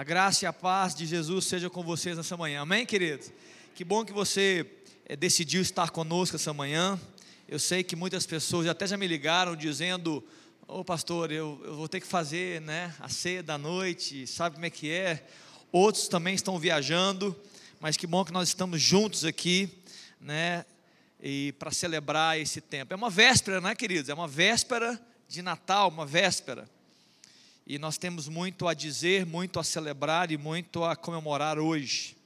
A graça e a paz de Jesus seja com vocês nessa manhã. Amém, queridos? Que bom que você é, decidiu estar conosco essa manhã. Eu sei que muitas pessoas até já me ligaram dizendo: Ô oh, pastor, eu, eu vou ter que fazer né, a ceia da noite, sabe como é que é? Outros também estão viajando, mas que bom que nós estamos juntos aqui, né? E para celebrar esse tempo. É uma véspera, né, queridos? É uma véspera de Natal, uma véspera. E nós temos muito a dizer, muito a celebrar e muito a comemorar hoje.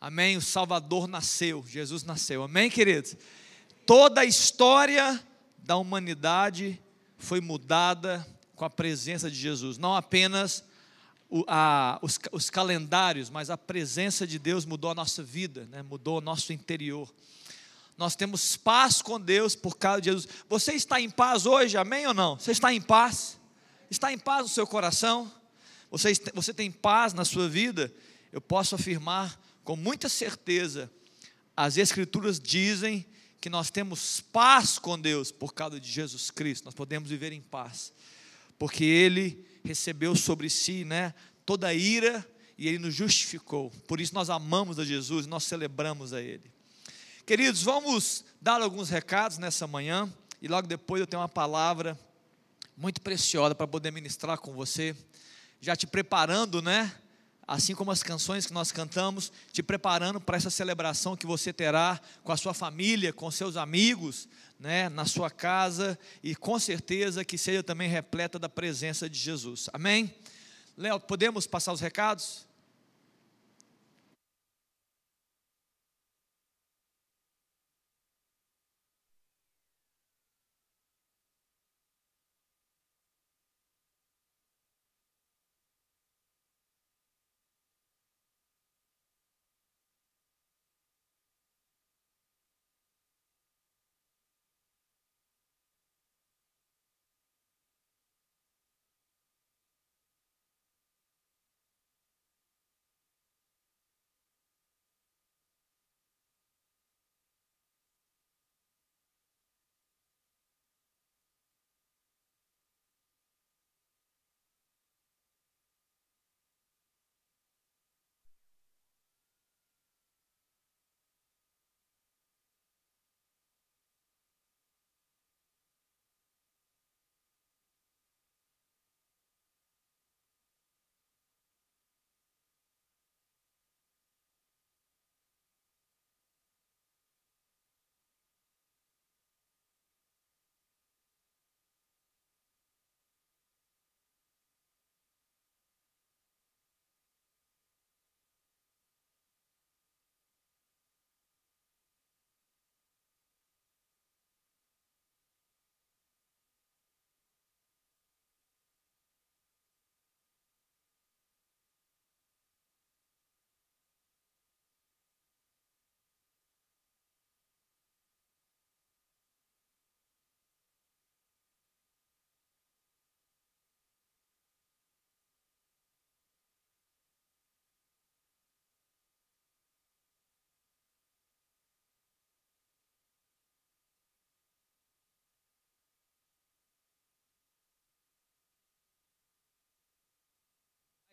Amém? O Salvador nasceu, Jesus nasceu. Amém, queridos? Toda a história da humanidade foi mudada com a presença de Jesus. Não apenas o, a, os, os, calendários, mas a presença de Deus mudou a nossa vida, né? mudou o nosso interior. Nós temos paz com Deus por causa de Jesus. Você está em paz hoje, amém ou não? Você está em paz? Está em paz no seu coração? Você, você tem paz na sua vida? Eu posso afirmar com muita certeza, as Escrituras dizem que nós temos paz com Deus por causa de Jesus Cristo, nós podemos viver em paz, porque Ele recebeu sobre si né, toda a ira e Ele nos justificou, por isso nós amamos a Jesus, nós celebramos a Ele. Queridos, vamos dar alguns recados nessa manhã, e logo depois eu tenho uma palavra muito preciosa para poder ministrar com você, já te preparando, né? Assim como as canções que nós cantamos, te preparando para essa celebração que você terá com a sua família, com seus amigos, né, na sua casa e com certeza que seja também repleta da presença de Jesus. Amém? Léo, podemos passar os recados?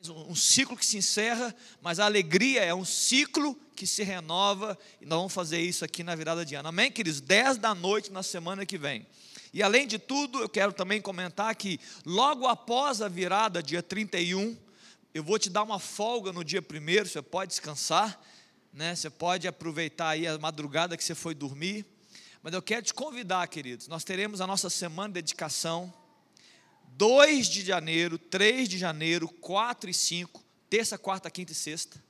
Um ciclo que se encerra, mas a alegria é um ciclo que se renova, e nós vamos fazer isso aqui na virada de ano. Amém, queridos? 10 da noite na semana que vem. E além de tudo, eu quero também comentar que logo após a virada, dia 31, eu vou te dar uma folga no dia primeiro, você pode descansar, né? Você pode aproveitar aí a madrugada que você foi dormir. Mas eu quero te convidar, queridos, nós teremos a nossa semana de dedicação 2 de janeiro, 3 de janeiro, 4 e 5, terça, quarta, quinta e sexta.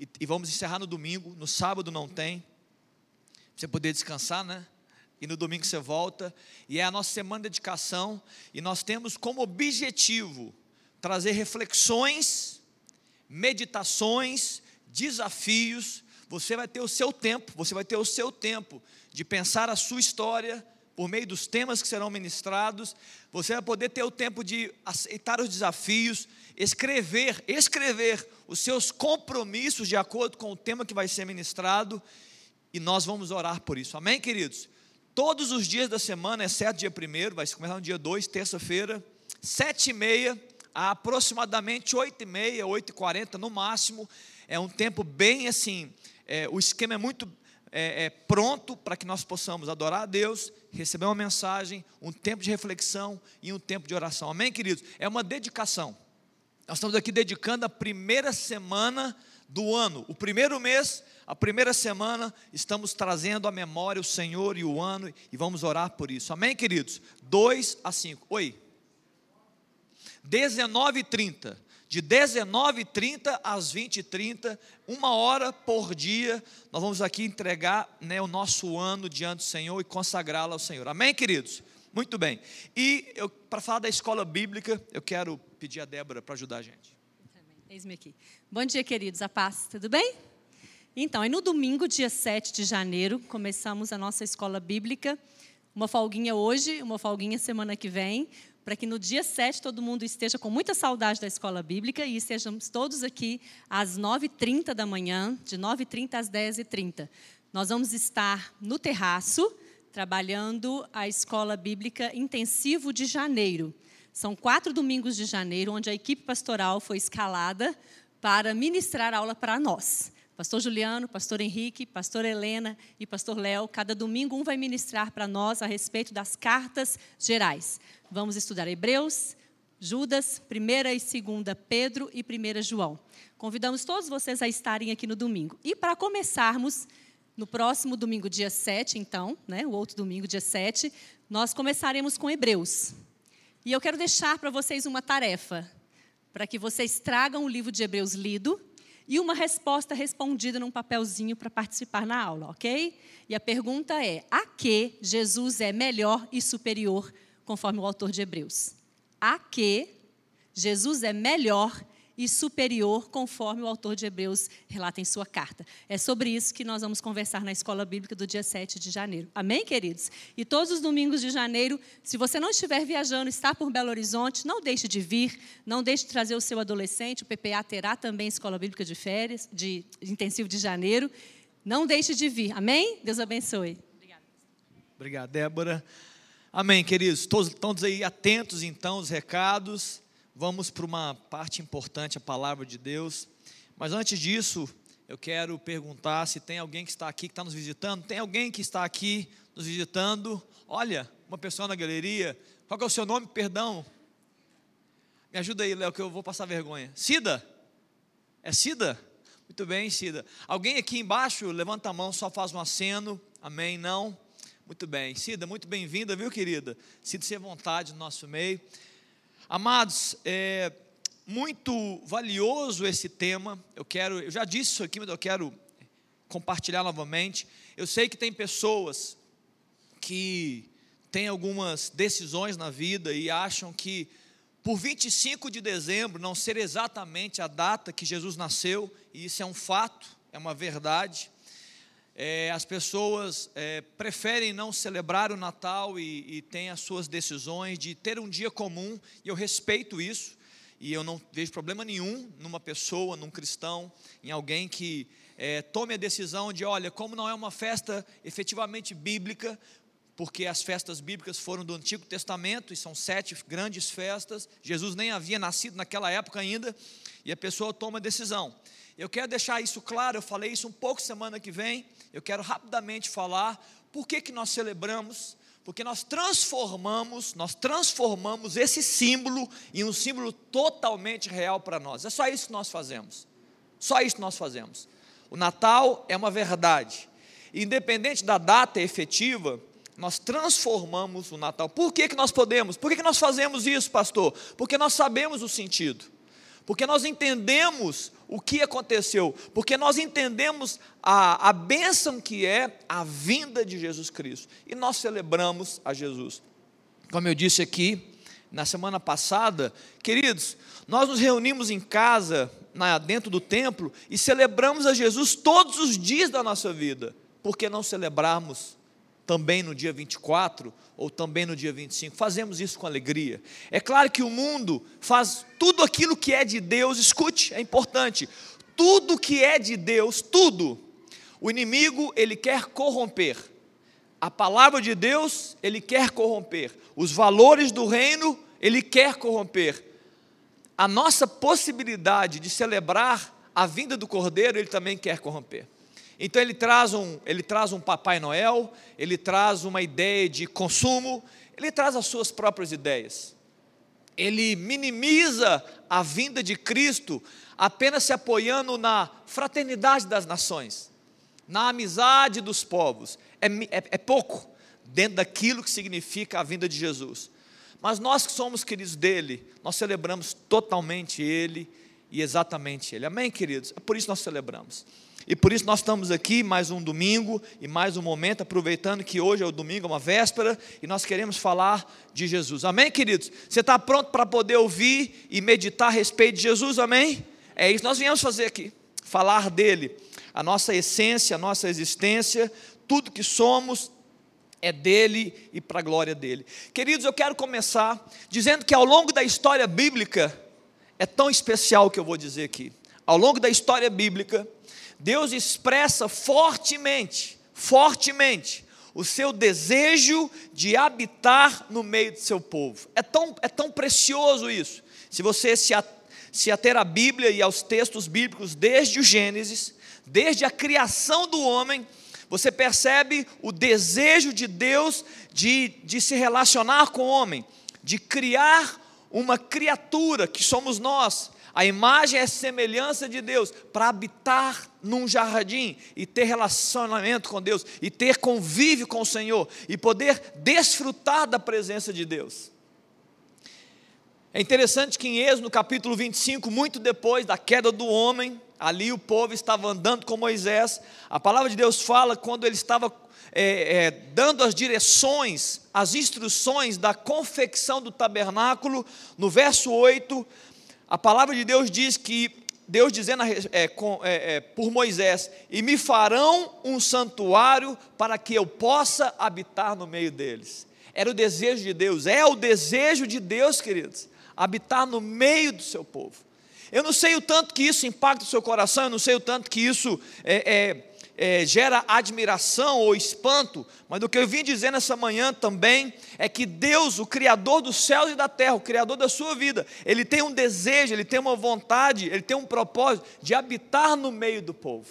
E, e vamos encerrar no domingo, no sábado não tem. Pra você poder descansar, né? E no domingo você volta. E é a nossa semana de dedicação. E nós temos como objetivo trazer reflexões, meditações, desafios. Você vai ter o seu tempo, você vai ter o seu tempo de pensar a sua história, por meio dos temas que serão ministrados, você vai poder ter o tempo de aceitar os desafios, escrever, escrever os seus compromissos de acordo com o tema que vai ser ministrado, e nós vamos orar por isso. Amém, queridos? Todos os dias da semana, exceto dia primeiro, vai começar no dia 2, terça-feira, sete e meia, aproximadamente 8h30, 8h40 no máximo. É um tempo bem assim, é, o esquema é muito é, é, pronto para que nós possamos adorar a Deus, receber uma mensagem, um tempo de reflexão e um tempo de oração. Amém, queridos? É uma dedicação. Nós estamos aqui dedicando a primeira semana do ano, o primeiro mês, a primeira semana, estamos trazendo à memória o Senhor e o ano e vamos orar por isso. Amém, queridos? 2 a 5. Oi. 19h30. De 19h30 às 20h30, uma hora por dia, nós vamos aqui entregar né, o nosso ano diante do Senhor e consagrá-lo ao Senhor. Amém, queridos? Muito bem. E para falar da escola bíblica, eu quero pedir a Débora para ajudar a gente. Eis-me aqui. Bom dia, queridos. A paz, tudo bem? Então, e no domingo, dia 7 de janeiro, começamos a nossa escola bíblica. Uma folguinha hoje, uma folguinha semana que vem, para que no dia 7 todo mundo esteja com muita saudade da escola bíblica e estejamos todos aqui às 9h30 da manhã, de 9h30 às 10h30. Nós vamos estar no terraço, trabalhando a escola bíblica intensivo de janeiro. São quatro domingos de janeiro, onde a equipe pastoral foi escalada para ministrar aula para nós. Pastor Juliano, Pastor Henrique, Pastor Helena e Pastor Léo, cada domingo um vai ministrar para nós a respeito das cartas gerais. Vamos estudar Hebreus, Judas, 1 e 2 Pedro e 1 João. Convidamos todos vocês a estarem aqui no domingo. E para começarmos, no próximo domingo, dia 7, então, né, o outro domingo, dia 7, nós começaremos com Hebreus. E eu quero deixar para vocês uma tarefa, para que vocês tragam o livro de Hebreus lido e uma resposta respondida num papelzinho para participar na aula, ok? E a pergunta é: a que Jesus é melhor e superior conforme o autor de Hebreus. A que Jesus é melhor e superior, conforme o autor de Hebreus relata em sua carta. É sobre isso que nós vamos conversar na escola bíblica do dia 7 de janeiro. Amém, queridos? E todos os domingos de janeiro, se você não estiver viajando, está por Belo Horizonte, não deixe de vir, não deixe de trazer o seu adolescente. O PPA terá também escola bíblica de férias, de intensivo de janeiro. Não deixe de vir. Amém? Deus abençoe. Obrigada. Obrigado, Débora. Amém, queridos. Todos, todos aí atentos então aos recados. Vamos para uma parte importante, a palavra de Deus. Mas antes disso, eu quero perguntar se tem alguém que está aqui, que está nos visitando. Tem alguém que está aqui nos visitando? Olha, uma pessoa na galeria. Qual é o seu nome? Perdão. Me ajuda aí, Léo, que eu vou passar vergonha. Cida? É Cida? Muito bem, Cida. Alguém aqui embaixo, levanta a mão, só faz um aceno. Amém? Não? Muito bem. Cida, muito bem-vinda, viu, querida? Sinta-se à vontade no nosso meio. Amados, é muito valioso esse tema. Eu quero, eu já disse isso aqui, mas eu quero compartilhar novamente. Eu sei que tem pessoas que têm algumas decisões na vida e acham que por 25 de dezembro não ser exatamente a data que Jesus nasceu, e isso é um fato, é uma verdade é, as pessoas é, preferem não celebrar o Natal e, e têm as suas decisões de ter um dia comum, e eu respeito isso, e eu não vejo problema nenhum numa pessoa, num cristão, em alguém que é, tome a decisão de: olha, como não é uma festa efetivamente bíblica, porque as festas bíblicas foram do Antigo Testamento e são sete grandes festas, Jesus nem havia nascido naquela época ainda, e a pessoa toma a decisão. Eu quero deixar isso claro, eu falei isso um pouco semana que vem, eu quero rapidamente falar por que, que nós celebramos, porque nós transformamos, nós transformamos esse símbolo em um símbolo totalmente real para nós. É só isso que nós fazemos. Só isso que nós fazemos. O Natal é uma verdade. Independente da data efetiva, nós transformamos o Natal. Por que, que nós podemos? Por que, que nós fazemos isso, pastor? Porque nós sabemos o sentido porque nós entendemos o que aconteceu, porque nós entendemos a, a bênção que é a vinda de Jesus Cristo, e nós celebramos a Jesus. Como eu disse aqui na semana passada, queridos, nós nos reunimos em casa, na, dentro do templo, e celebramos a Jesus todos os dias da nossa vida, por que não celebrarmos também no dia 24 ou também no dia 25. Fazemos isso com alegria. É claro que o mundo faz tudo aquilo que é de Deus, escute, é importante. Tudo que é de Deus, tudo, o inimigo ele quer corromper. A palavra de Deus, ele quer corromper. Os valores do reino, ele quer corromper. a nossa possibilidade de celebrar a vinda do Cordeiro, ele também quer corromper. Então ele traz um, ele traz um Papai Noel, ele traz uma ideia de consumo, ele traz as suas próprias ideias. Ele minimiza a vinda de Cristo apenas se apoiando na fraternidade das nações, na amizade dos povos. É, é, é pouco dentro daquilo que significa a vinda de Jesus. Mas nós que somos queridos dele, nós celebramos totalmente ele e exatamente ele. Amém, queridos? É por isso que nós celebramos. E por isso nós estamos aqui mais um domingo e mais um momento, aproveitando que hoje é o domingo, é uma véspera, e nós queremos falar de Jesus. Amém, queridos? Você está pronto para poder ouvir e meditar a respeito de Jesus? Amém? É isso que nós viemos fazer aqui, falar dele, a nossa essência, a nossa existência, tudo que somos é dele e para a glória dele. Queridos, eu quero começar dizendo que ao longo da história bíblica, é tão especial o que eu vou dizer aqui. Ao longo da história bíblica, Deus expressa fortemente, fortemente, o seu desejo de habitar no meio do seu povo. É tão, é tão precioso isso. Se você se, se ater à Bíblia e aos textos bíblicos, desde o Gênesis, desde a criação do homem, você percebe o desejo de Deus de, de se relacionar com o homem, de criar uma criatura que somos nós, a imagem é semelhança de Deus para habitar num jardim e ter relacionamento com Deus e ter convívio com o Senhor e poder desfrutar da presença de Deus. É interessante que em Êxodo, no capítulo 25, muito depois da queda do homem, ali o povo estava andando com Moisés. A palavra de Deus fala quando ele estava é, é, dando as direções, as instruções da confecção do tabernáculo, no verso 8, a palavra de Deus diz que, Deus dizendo é, com, é, é, por Moisés: E me farão um santuário para que eu possa habitar no meio deles. Era o desejo de Deus, é o desejo de Deus, queridos, habitar no meio do seu povo. Eu não sei o tanto que isso impacta o seu coração, eu não sei o tanto que isso é, é gera admiração ou espanto, mas o que eu vim dizer nessa manhã também é que Deus, o Criador dos céus e da terra, o Criador da sua vida, Ele tem um desejo, Ele tem uma vontade, Ele tem um propósito de habitar no meio do povo,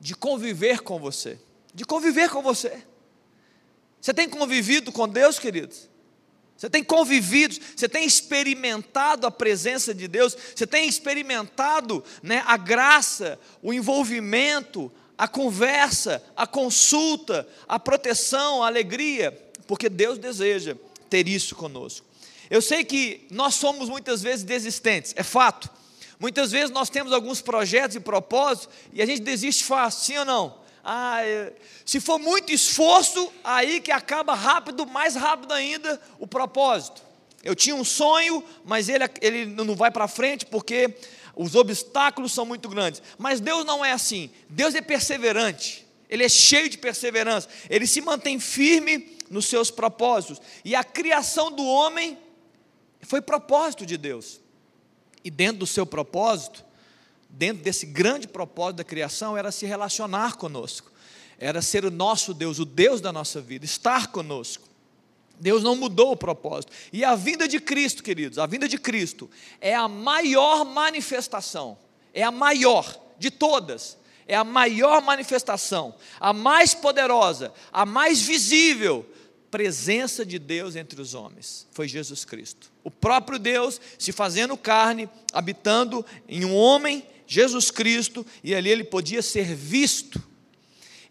de conviver com você, de conviver com você. Você tem convivido com Deus, queridos? Você tem convivido, você tem experimentado a presença de Deus, você tem experimentado né, a graça, o envolvimento, a conversa, a consulta, a proteção, a alegria, porque Deus deseja ter isso conosco. Eu sei que nós somos muitas vezes desistentes, é fato. Muitas vezes nós temos alguns projetos e propósitos e a gente desiste fácil, sim ou não? Ah, é, se for muito esforço, aí que acaba rápido, mais rápido ainda, o propósito. Eu tinha um sonho, mas ele, ele não vai para frente porque os obstáculos são muito grandes. Mas Deus não é assim. Deus é perseverante. Ele é cheio de perseverança. Ele se mantém firme nos seus propósitos. E a criação do homem foi propósito de Deus. E dentro do seu propósito, dentro desse grande propósito da criação, era se relacionar conosco. Era ser o nosso Deus, o Deus da nossa vida, estar conosco. Deus não mudou o propósito. E a vinda de Cristo, queridos, a vinda de Cristo é a maior manifestação, é a maior de todas, é a maior manifestação, a mais poderosa, a mais visível presença de Deus entre os homens. Foi Jesus Cristo. O próprio Deus se fazendo carne, habitando em um homem, Jesus Cristo, e ali ele podia ser visto,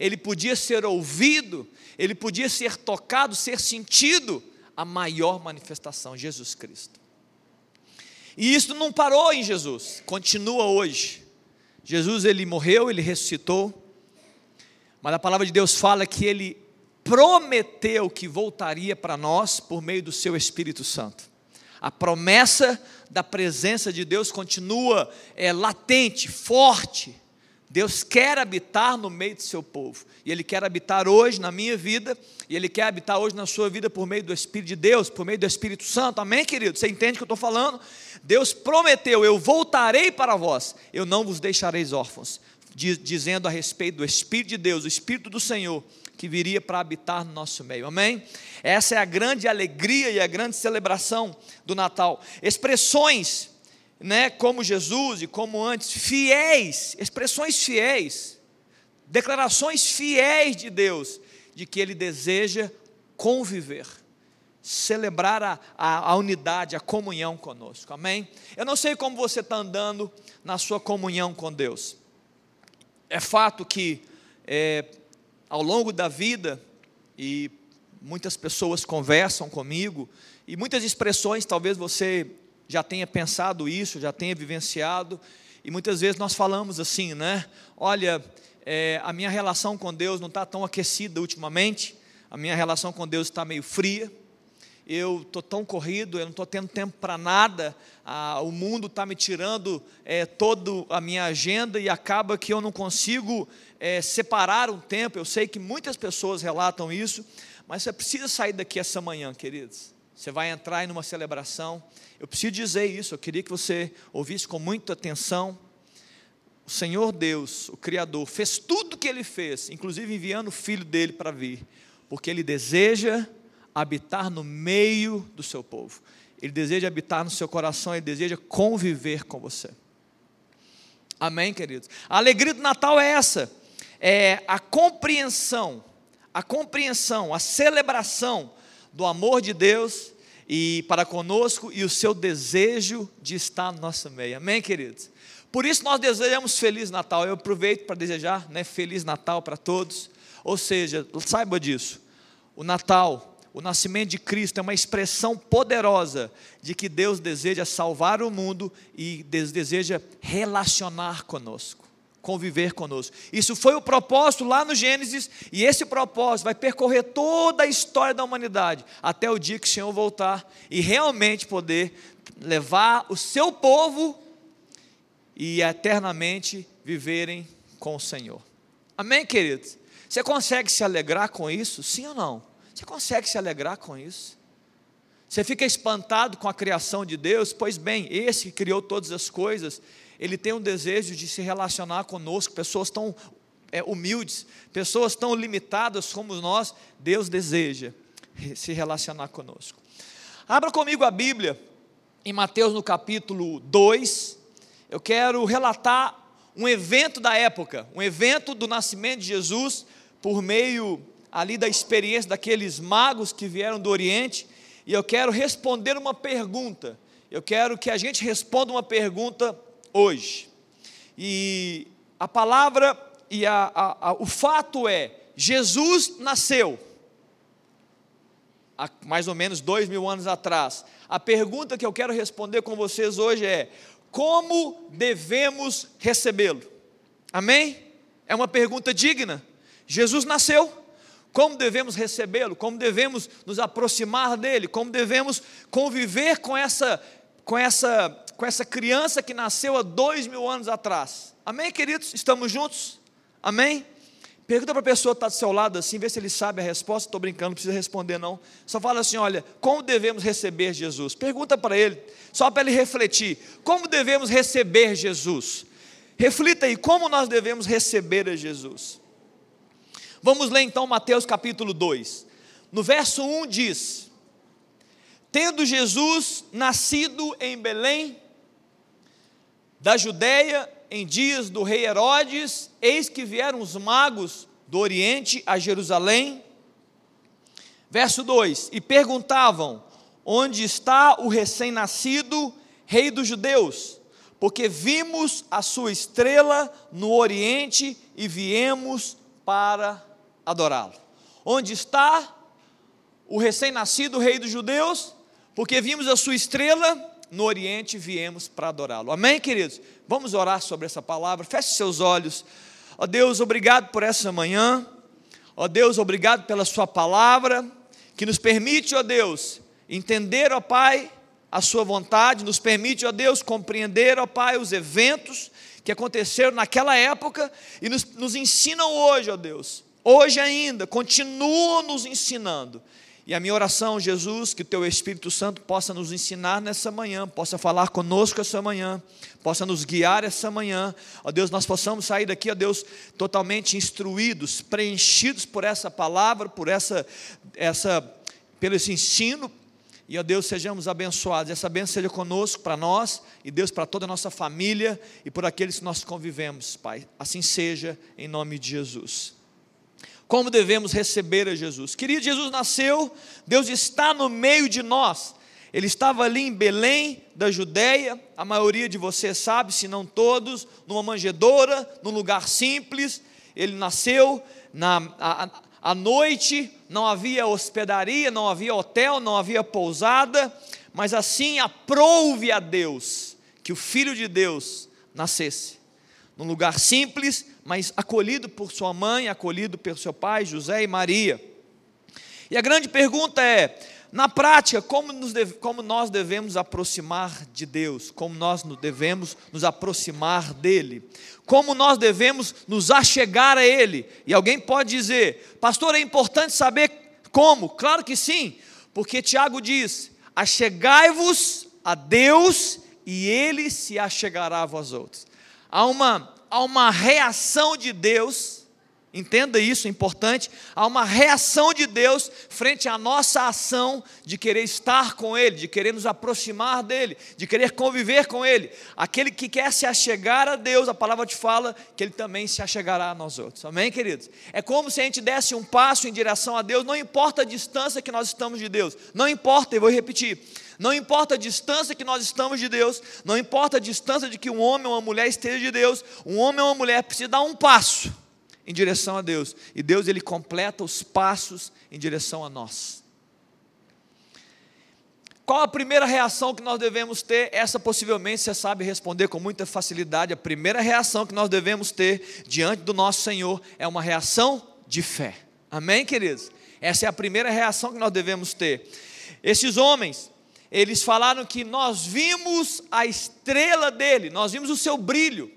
ele podia ser ouvido, ele podia ser tocado, ser sentido, a maior manifestação, Jesus Cristo. E isso não parou em Jesus, continua hoje. Jesus ele morreu, ele ressuscitou, mas a palavra de Deus fala que ele prometeu que voltaria para nós por meio do seu Espírito Santo. A promessa da presença de Deus continua é, latente, forte, Deus quer habitar no meio do seu povo. E Ele quer habitar hoje na minha vida. E Ele quer habitar hoje na sua vida por meio do Espírito de Deus, por meio do Espírito Santo. Amém, querido? Você entende o que eu estou falando? Deus prometeu: Eu voltarei para vós, eu não vos deixareis órfãos. Dizendo a respeito do Espírito de Deus, o Espírito do Senhor, que viria para habitar no nosso meio. Amém? Essa é a grande alegria e a grande celebração do Natal. Expressões né, como Jesus e como antes, fiéis, expressões fiéis, declarações fiéis de Deus, de que Ele deseja conviver, celebrar a, a, a unidade, a comunhão conosco, amém? Eu não sei como você está andando na sua comunhão com Deus, é fato que é, ao longo da vida, e muitas pessoas conversam comigo, e muitas expressões, talvez você já tenha pensado isso, já tenha vivenciado, e muitas vezes nós falamos assim, né? Olha, é, a minha relação com Deus não está tão aquecida ultimamente, a minha relação com Deus está meio fria, eu estou tão corrido, eu não estou tendo tempo para nada, ah, o mundo está me tirando é, toda a minha agenda e acaba que eu não consigo é, separar um tempo. Eu sei que muitas pessoas relatam isso, mas você precisa sair daqui essa manhã, queridos. Você vai entrar em uma celebração. Eu preciso dizer isso, eu queria que você ouvisse com muita atenção. O Senhor Deus, o Criador, fez tudo o que Ele fez, inclusive enviando o Filho dele para vir, porque Ele deseja habitar no meio do seu povo. Ele deseja habitar no seu coração, ele deseja conviver com você. Amém, queridos? A alegria do Natal é essa, é a compreensão, a compreensão, a celebração do amor de Deus e para conosco e o seu desejo de estar no nosso meio. Amém, queridos? Por isso nós desejamos feliz Natal. Eu aproveito para desejar, né, feliz Natal para todos. Ou seja, saiba disso. O Natal o nascimento de Cristo é uma expressão poderosa de que Deus deseja salvar o mundo e deseja relacionar conosco, conviver conosco. Isso foi o propósito lá no Gênesis, e esse propósito vai percorrer toda a história da humanidade, até o dia que o Senhor voltar e realmente poder levar o seu povo e eternamente viverem com o Senhor. Amém, queridos? Você consegue se alegrar com isso? Sim ou não? Você consegue se alegrar com isso? Você fica espantado com a criação de Deus? Pois bem, esse que criou todas as coisas, ele tem um desejo de se relacionar conosco, pessoas tão é, humildes, pessoas tão limitadas como nós, Deus deseja se relacionar conosco. Abra comigo a Bíblia, em Mateus no capítulo 2, eu quero relatar um evento da época, um evento do nascimento de Jesus, por meio ali da experiência daqueles magos que vieram do Oriente, e eu quero responder uma pergunta. Eu quero que a gente responda uma pergunta hoje. E a palavra e a, a, a, o fato é: Jesus nasceu há mais ou menos dois mil anos atrás. A pergunta que eu quero responder com vocês hoje é: como devemos recebê-lo? Amém? É uma pergunta digna. Jesus nasceu como devemos recebê-lo, como devemos nos aproximar dele, como devemos conviver com essa, com essa, com essa criança que nasceu há dois mil anos atrás. Amém, queridos? Estamos juntos? Amém? Pergunta para a pessoa que está do seu lado assim, vê se ele sabe a resposta. Estou brincando, não precisa responder não. Só fala assim: olha, como devemos receber Jesus? Pergunta para ele, só para ele refletir: como devemos receber Jesus? Reflita aí, como nós devemos receber a Jesus? Vamos ler então Mateus capítulo 2. No verso 1 diz: Tendo Jesus nascido em Belém, da Judéia, em dias do rei Herodes, eis que vieram os magos do Oriente a Jerusalém. Verso 2: E perguntavam: Onde está o recém-nascido rei dos judeus? Porque vimos a sua estrela no Oriente e viemos para adorá-lo. Onde está o recém-nascido rei dos judeus? Porque vimos a sua estrela no Oriente viemos para adorá-lo. Amém, queridos? Vamos orar sobre essa palavra. Feche seus olhos. Ó Deus, obrigado por essa manhã. Ó Deus, obrigado pela Sua palavra, que nos permite, ó Deus, entender, ó Pai, a Sua vontade, nos permite, ó Deus, compreender, ó Pai, os eventos que aconteceram naquela época e nos, nos ensinam hoje, ó Deus, hoje ainda, continua nos ensinando. E a minha oração, Jesus, que o teu Espírito Santo possa nos ensinar nessa manhã, possa falar conosco essa manhã, possa nos guiar essa manhã. Ó Deus, nós possamos sair daqui, ó Deus, totalmente instruídos, preenchidos por essa palavra, por essa, essa, pelo esse ensino, E, ó Deus, sejamos abençoados. Essa bênção seja conosco, para nós, e Deus, para toda a nossa família e por aqueles que nós convivemos, Pai. Assim seja, em nome de Jesus. Como devemos receber a Jesus? Querido, Jesus nasceu, Deus está no meio de nós. Ele estava ali em Belém, da Judéia, a maioria de vocês sabe, se não todos, numa manjedoura, num lugar simples. Ele nasceu na, a, à noite, não havia hospedaria, não havia hotel, não havia pousada, mas assim aprouve a Deus que o Filho de Deus nascesse. Num lugar simples, mas acolhido por sua mãe, acolhido por seu pai, José e Maria. E a grande pergunta é: na prática, como, deve, como, nós devemos aproximar de Deus, como nós devemos nos aproximar dEle, como nós devemos nos achegar a Ele. E alguém pode dizer, pastor, é importante saber como? Claro que sim, porque Tiago diz: achegai-vos a Deus e Ele se achegará a vós outros. Há uma, há uma reação de Deus Entenda isso, é importante. Há uma reação de Deus frente à nossa ação de querer estar com Ele, de querer nos aproximar dEle, de querer conviver com Ele. Aquele que quer se achegar a Deus, a palavra te fala que Ele também se achegará a nós outros. Amém, queridos? É como se a gente desse um passo em direção a Deus, não importa a distância que nós estamos de Deus, não importa, e vou repetir. Não importa a distância que nós estamos de Deus, não importa a distância de que um homem ou uma mulher esteja de Deus, um homem ou uma mulher precisa dar um passo em direção a Deus. E Deus ele completa os passos em direção a nós. Qual a primeira reação que nós devemos ter? Essa possivelmente você sabe responder com muita facilidade. A primeira reação que nós devemos ter diante do nosso Senhor é uma reação de fé. Amém, queridos? Essa é a primeira reação que nós devemos ter. Esses homens, eles falaram que nós vimos a estrela dele, nós vimos o seu brilho.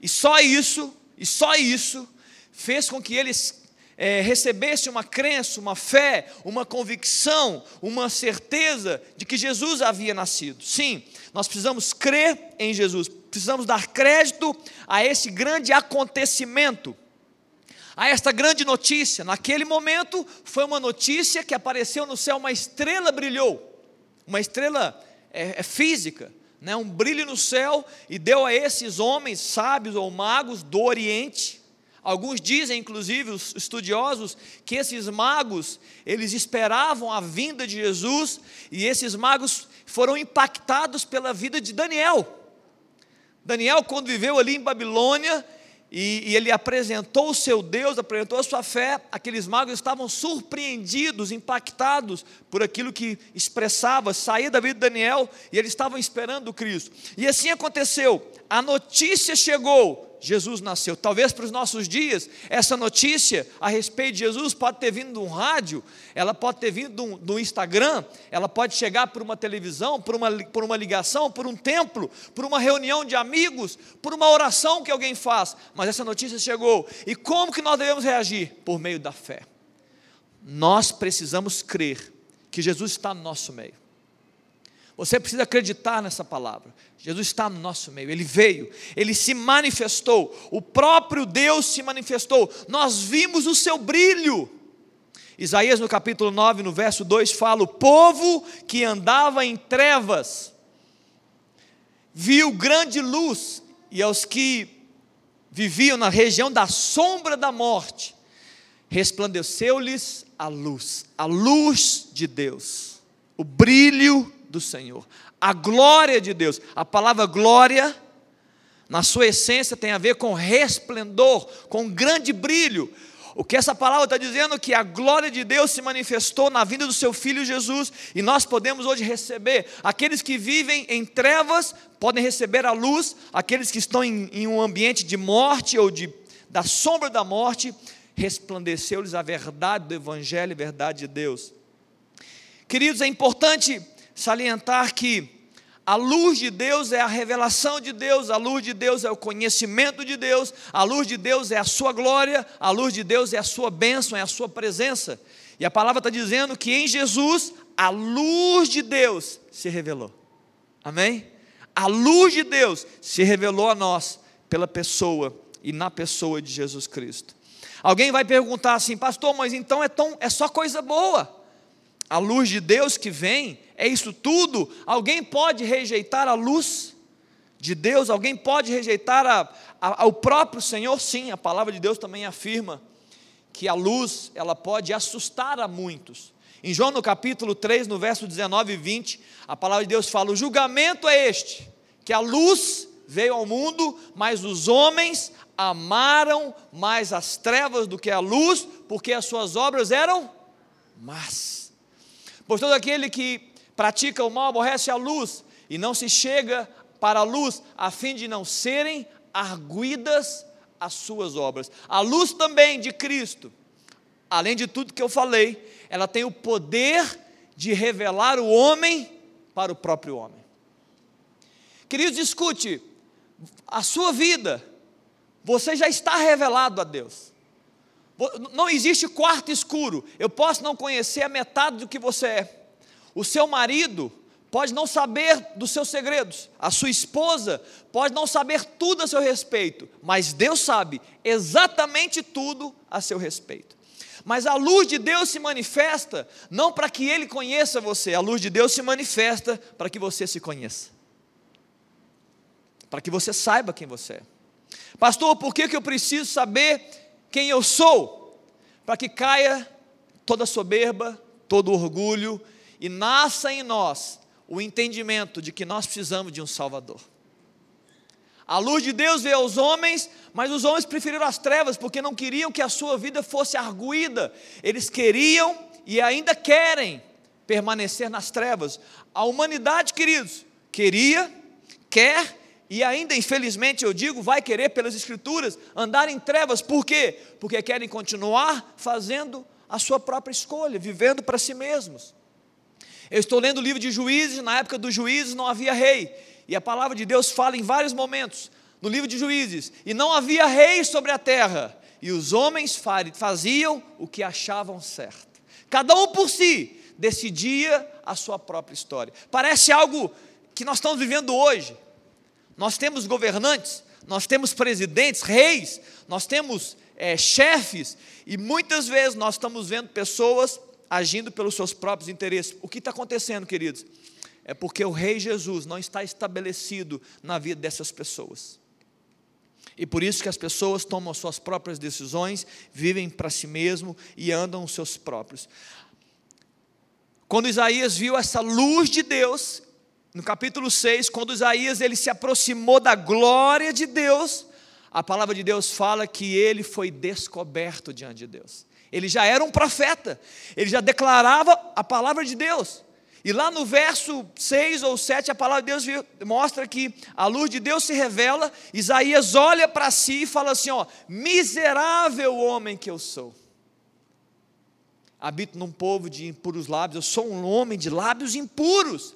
E só isso, e só isso fez com que eles é, recebessem uma crença, uma fé, uma convicção, uma certeza de que Jesus havia nascido. Sim, nós precisamos crer em Jesus, precisamos dar crédito a esse grande acontecimento, a esta grande notícia. Naquele momento, foi uma notícia que apareceu no céu, uma estrela brilhou, uma estrela é, é física. Né, um brilho no céu e deu a esses homens sábios ou magos do Oriente Alguns dizem, inclusive, os estudiosos, que esses magos, eles esperavam a vinda de Jesus, e esses magos foram impactados pela vida de Daniel. Daniel, quando viveu ali em Babilônia, e, e, ele apresentou o seu Deus, apresentou a sua fé, aqueles magos estavam surpreendidos, impactados por aquilo que expressava, sair da vida de Daniel, e eles estavam esperando o Cristo. E assim aconteceu, a notícia chegou, Jesus nasceu. Talvez para os nossos dias, essa notícia a respeito de Jesus pode ter vindo de um rádio, ela pode ter vindo do, do Instagram, ela pode chegar por uma televisão, por uma, por uma ligação, por um templo, por uma reunião de amigos, por uma oração que alguém faz. Mas essa notícia chegou. E como que nós devemos reagir? Por meio da fé. Nós precisamos crer que Jesus está no nosso meio. Você precisa acreditar nessa palavra. Jesus está no nosso meio, ele veio, ele se manifestou, o próprio Deus se manifestou, nós vimos o seu brilho. Isaías no capítulo 9, no verso 2 fala: O povo que andava em trevas viu grande luz, e aos que viviam na região da sombra da morte, resplandeceu-lhes a luz, a luz de Deus, o brilho do Senhor, a glória de Deus. A palavra glória, na sua essência, tem a ver com resplendor, com grande brilho. O que essa palavra está dizendo é que a glória de Deus se manifestou na vinda do seu Filho Jesus, e nós podemos hoje receber. Aqueles que vivem em trevas podem receber a luz, aqueles que estão em, em um ambiente de morte ou de, da sombra da morte, resplandeceu-lhes a verdade do Evangelho e verdade de Deus. Queridos, é importante salientar que a luz de Deus é a revelação de Deus, a luz de Deus é o conhecimento de Deus, a luz de Deus é a sua glória, a luz de Deus é a sua bênção, é a sua presença. E a palavra está dizendo que em Jesus a luz de Deus se revelou. Amém? A luz de Deus se revelou a nós pela pessoa e na pessoa de Jesus Cristo. Alguém vai perguntar assim, pastor, mas então é, tão, é só coisa boa. a luz de Deus que vem, é isso tudo. Alguém pode rejeitar a luz de Deus? Alguém pode rejeitar a, a, próprio Senhor? Sim, a palavra de Deus também afirma que a luz, ela pode assustar a muitos. Em João no capítulo 3, no verso 19 e 20, a palavra de Deus fala: "O julgamento é este, que a luz veio ao mundo, mas os homens amaram mais as trevas do que a luz, porque as suas obras eram más." Pois todo aquele que pratica o mal aborrece a luz e não se chega para a luz, a fim de não serem arguidas as suas obras. A luz também de Cristo, além de tudo que eu falei, ela tem o poder de revelar o homem para o próprio homem. Queridos, escute, a sua vida, você já está revelado a Deus. Não existe quarto escuro. Eu posso não conhecer a metade do que você é. O seu marido pode não saber dos seus segredos. A sua esposa pode não saber tudo a seu respeito. Mas Deus sabe exatamente tudo a seu respeito. Mas a luz de Deus se manifesta não para que Ele conheça você, a luz de Deus se manifesta para que você se conheça. Para que você saiba quem você é. Pastor, por que, que eu preciso saber quem eu sou, para que caia toda soberba, todo orgulho e nasça em nós o entendimento de que nós precisamos de um Salvador. A luz de Deus veio aos homens, mas os homens preferiram as trevas porque não queriam que a sua vida fosse arguída. Eles queriam e ainda querem permanecer nas trevas. A humanidade, queridos, queria, quer e ainda, infelizmente, eu digo, vai querer pelas Escrituras andar em trevas, por quê? Porque querem continuar fazendo a sua própria escolha, vivendo para si mesmos. Eu estou lendo o livro de Juízes, na época dos juízes não havia rei, e a palavra de Deus fala em vários momentos no livro de Juízes, e não havia rei sobre a terra, e os homens faziam o que achavam certo, cada um por si decidia a sua própria história. Parece algo que nós estamos vivendo hoje. Nós temos governantes, nós temos presidentes, reis, nós temos é, chefes, e muitas vezes nós estamos vendo pessoas agindo pelos seus próprios interesses. O que está acontecendo, queridos? É porque o Rei Jesus não está estabelecido na vida dessas pessoas. E por isso que as pessoas tomam suas próprias decisões, vivem para si mesmo e andam os seus próprios. Quando Isaías viu essa luz de Deus, no capítulo 6, quando Isaías ele se aproximou da glória de Deus, a palavra de Deus fala que ele foi descoberto diante de Deus. Ele já era um profeta, ele já declarava a palavra de Deus. E lá no verso 6 ou 7, a palavra de Deus mostra que a luz de Deus se revela, Isaías olha para si e fala assim: ó, miserável homem que eu sou. Habito num povo de impuros lábios, eu sou um homem de lábios impuros.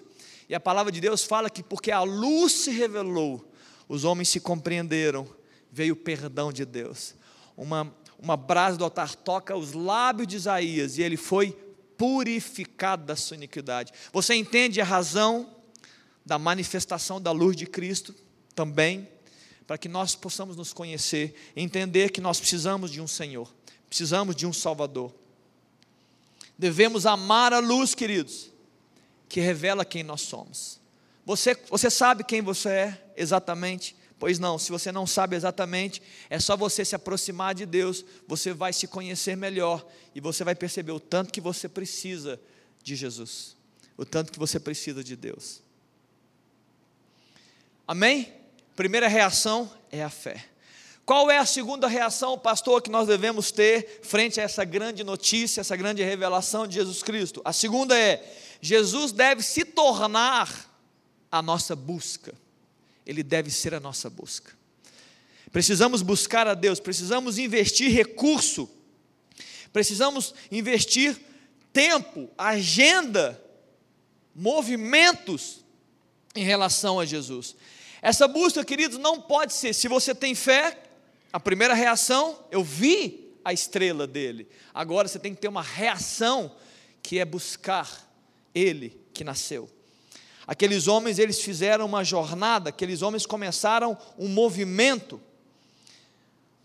E a palavra de Deus fala que porque a luz se revelou, os homens se compreenderam, veio o perdão de Deus. Uma, uma brasa do altar toca os lábios de Isaías e ele foi purificado da sua iniquidade. Você entende a razão da manifestação da luz de Cristo também? Para que nós possamos nos conhecer, entender que nós precisamos de um Senhor, precisamos de um Salvador. Devemos amar a luz, queridos que revela quem nós somos. Você, você sabe quem você é exatamente? Pois não, se você não sabe exatamente, é só você se aproximar de Deus, você vai se conhecer melhor e você vai perceber o tanto que você precisa de Jesus, o tanto que você precisa de Deus. Amém? Primeira reação é a fé. Qual é a segunda reação, pastor, que nós devemos ter frente a essa grande notícia, essa grande revelação de Jesus Cristo? A segunda é: Jesus deve se tornar a nossa busca. Ele deve ser a nossa busca. Precisamos buscar a Deus, precisamos investir recurso, precisamos investir tempo, agenda, movimentos em relação a Jesus. Essa busca, queridos, não pode ser, se você tem fé, a primeira reação, eu vi a estrela dele. Agora você tem que ter uma reação que é buscar ele que nasceu. Aqueles homens, eles fizeram uma jornada, aqueles homens começaram um movimento.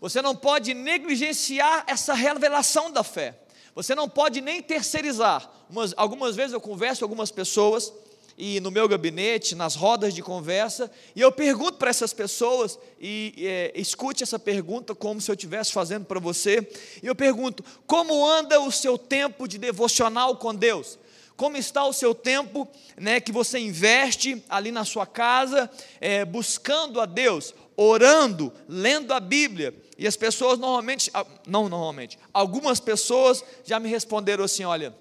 Você não pode negligenciar essa revelação da fé. Você não pode nem terceirizar. Umas, algumas vezes eu converso com algumas pessoas e no meu gabinete, nas rodas de conversa, e eu pergunto para essas pessoas, e é, escute essa pergunta como se eu estivesse fazendo para você, e eu pergunto: como anda o seu tempo de devocional com Deus? Como está o seu tempo né, que você investe ali na sua casa, é, buscando a Deus, orando, lendo a Bíblia? E as pessoas normalmente, ah, não normalmente, algumas pessoas já me responderam assim: olha,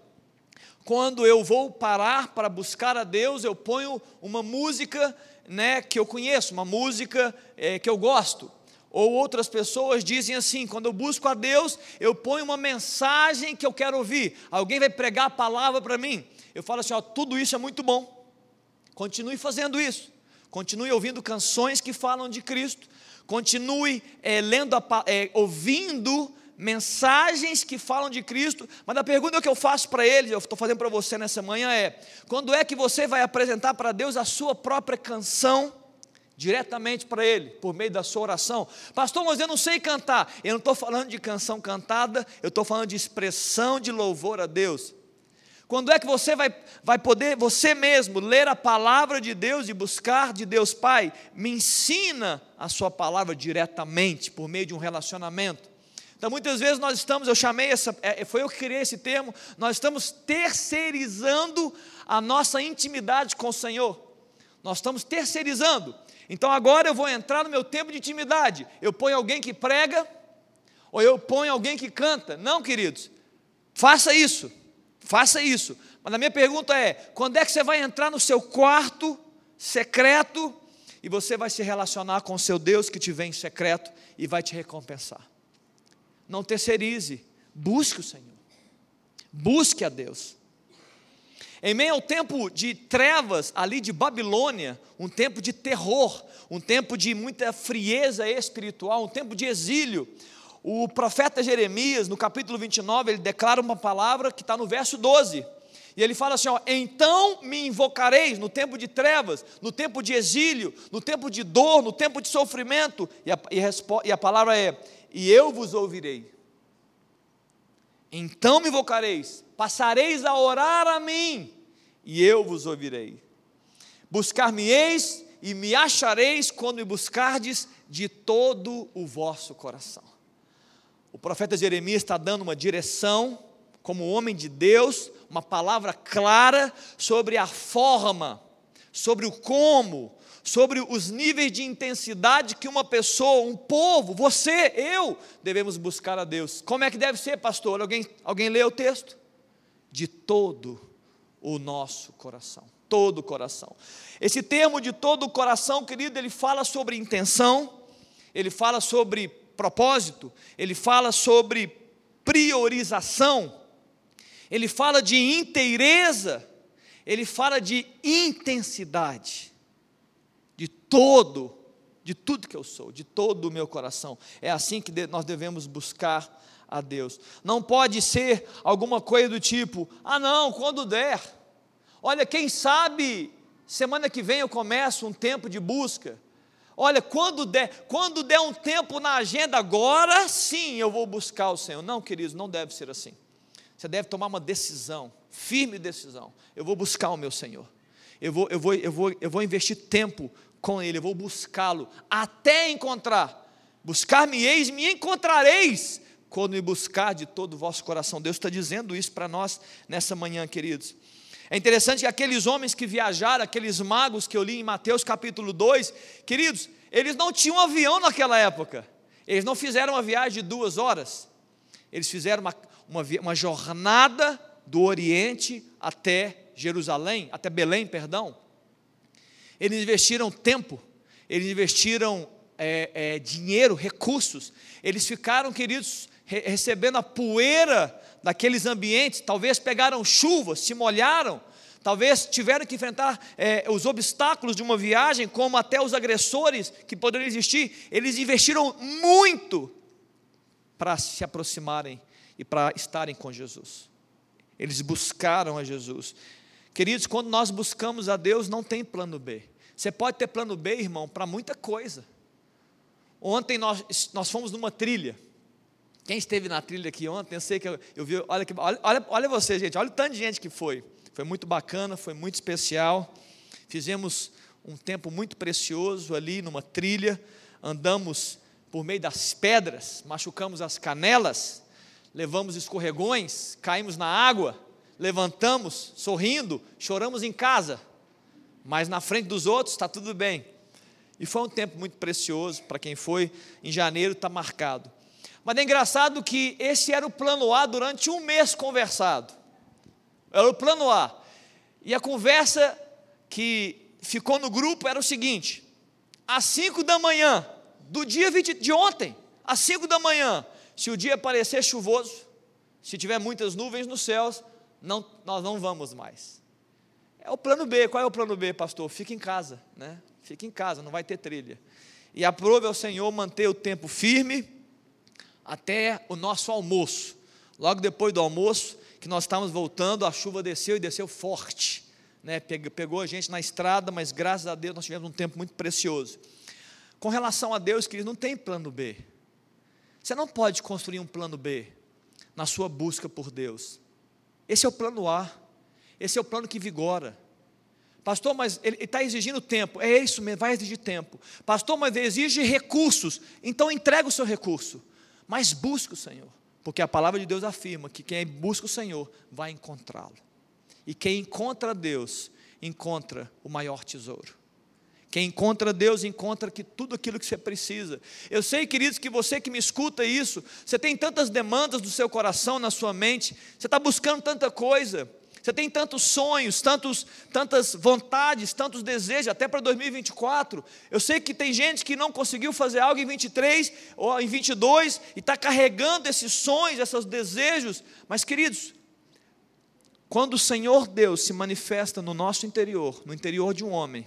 quando eu vou parar para buscar a Deus, eu ponho uma música né, que eu conheço, uma música é, que eu gosto. Ou outras pessoas dizem assim: quando eu busco a Deus, eu ponho uma mensagem que eu quero ouvir. Alguém vai pregar a palavra para mim. Eu falo assim: ó, tudo isso é muito bom. Continue fazendo isso. Continue ouvindo canções que falam de Cristo. Continue é, lendo, a, é, ouvindo mensagens que falam de Cristo. Mas a pergunta que eu faço para eles, eu estou fazendo para você nessa manhã é: quando é que você vai apresentar para Deus a sua própria canção? Diretamente para Ele, por meio da sua oração. Pastor, mas eu não sei cantar. Eu não estou falando de canção cantada, eu estou falando de expressão de louvor a Deus. Quando é que você vai, vai poder, você mesmo, ler a palavra de Deus e buscar de Deus Pai? Me ensina a Sua palavra diretamente, por meio de um relacionamento. Então, muitas vezes nós estamos, eu chamei essa, é, foi eu que criei esse termo, nós estamos terceirizando a nossa intimidade com o Senhor. Nós estamos terceirizando. Então agora eu vou entrar no meu tempo de intimidade. Eu ponho alguém que prega, ou eu ponho alguém que canta. Não, queridos, faça isso, faça isso. Mas a minha pergunta é: quando é que você vai entrar no seu quarto secreto e você vai se relacionar com o seu Deus que te vem em secreto e vai te recompensar? Não terceirize, busque o Senhor, busque a Deus. Em meio ao tempo de trevas ali de Babilônia, um tempo de terror, um tempo de muita frieza espiritual, um tempo de exílio, o profeta Jeremias, no capítulo 29, ele declara uma palavra que está no verso 12. E ele fala assim: ó, então me invocareis no tempo de trevas, no tempo de exílio, no tempo de dor, no tempo de sofrimento. E a, e e a palavra é: e eu vos ouvirei. Então me invocareis, passareis a orar a mim, e eu vos ouvirei. Buscar-me-eis e me achareis quando me buscardes de todo o vosso coração. O profeta Jeremias está dando uma direção, como homem de Deus, uma palavra clara sobre a forma, sobre o como, sobre os níveis de intensidade que uma pessoa, um povo, você, eu, devemos buscar a Deus. Como é que deve ser, pastor? Alguém, alguém lê o texto? De todo o nosso coração. Todo o coração. Esse termo de todo o coração, querido, ele fala sobre intenção, ele fala sobre propósito, ele fala sobre priorização, ele fala de inteireza, ele fala de intensidade de todo, de tudo que eu sou, de todo o meu coração. É assim que nós devemos buscar a Deus. Não pode ser alguma coisa do tipo: ah, não, quando der. Olha, quem sabe semana que vem eu começo um tempo de busca. Olha, quando der, quando der um tempo na agenda, agora sim eu vou buscar o Senhor. Não, queridos, não deve ser assim. Você deve tomar uma decisão, firme decisão. Eu vou buscar o meu Senhor. Eu vou, eu vou, eu vou, eu vou investir tempo com Ele, eu vou buscá-lo até encontrar. Buscar-me-eis, me encontrareis, quando me buscar de todo o vosso coração. Deus está dizendo isso para nós nessa manhã, queridos. É interessante que aqueles homens que viajaram, aqueles magos que eu li em Mateus capítulo 2, queridos, eles não tinham avião naquela época, eles não fizeram uma viagem de duas horas, eles fizeram uma, uma, uma jornada do Oriente até Jerusalém, até Belém, perdão, eles investiram tempo, eles investiram é, é, dinheiro, recursos, eles ficaram, queridos, re recebendo a poeira daqueles ambientes, talvez pegaram chuva, se molharam, talvez tiveram que enfrentar é, os obstáculos de uma viagem, como até os agressores que poderiam existir, eles investiram muito para se aproximarem e para estarem com Jesus. Eles buscaram a Jesus. Queridos, quando nós buscamos a Deus, não tem plano B. Você pode ter plano B, irmão, para muita coisa. Ontem nós, nós fomos numa trilha. Quem esteve na trilha aqui ontem, eu sei que eu, eu vi, olha, olha, olha, olha você, gente, olha o tanto de gente que foi. Foi muito bacana, foi muito especial. Fizemos um tempo muito precioso ali numa trilha, andamos por meio das pedras, machucamos as canelas, levamos escorregões, caímos na água, levantamos sorrindo, choramos em casa, mas na frente dos outros está tudo bem. E foi um tempo muito precioso para quem foi, em janeiro está marcado. Mas é engraçado que esse era o plano A durante um mês conversado. Era o plano A. E a conversa que ficou no grupo era o seguinte: às 5 da manhã, do dia 20, de ontem, às 5 da manhã, se o dia parecer chuvoso, se tiver muitas nuvens nos céus, não, nós não vamos mais. É o plano B. Qual é o plano B, pastor? Fica em casa, né? Fica em casa, não vai ter trilha. E aprove ao Senhor manter o tempo firme até o nosso almoço. Logo depois do almoço, que nós estávamos voltando, a chuva desceu e desceu forte. Né? Pegou a gente na estrada, mas graças a Deus nós tivemos um tempo muito precioso. Com relação a Deus, queridos, não tem plano B. Você não pode construir um plano B na sua busca por Deus. Esse é o plano A. Esse é o plano que vigora. Pastor, mas ele está exigindo tempo. É isso mesmo, vai exigir tempo. Pastor, mas exige recursos. Então entrega o seu recurso. Mas busque o Senhor. Porque a palavra de Deus afirma que quem busca o Senhor vai encontrá-lo. E quem encontra Deus, encontra o maior tesouro. Quem encontra Deus encontra que tudo aquilo que você precisa. Eu sei, queridos, que você que me escuta isso, você tem tantas demandas do seu coração, na sua mente, você está buscando tanta coisa, você tem tantos sonhos, tantos, tantas vontades, tantos desejos, até para 2024. Eu sei que tem gente que não conseguiu fazer algo em 23 ou em 22 e está carregando esses sonhos, esses desejos. Mas, queridos, quando o Senhor Deus se manifesta no nosso interior, no interior de um homem,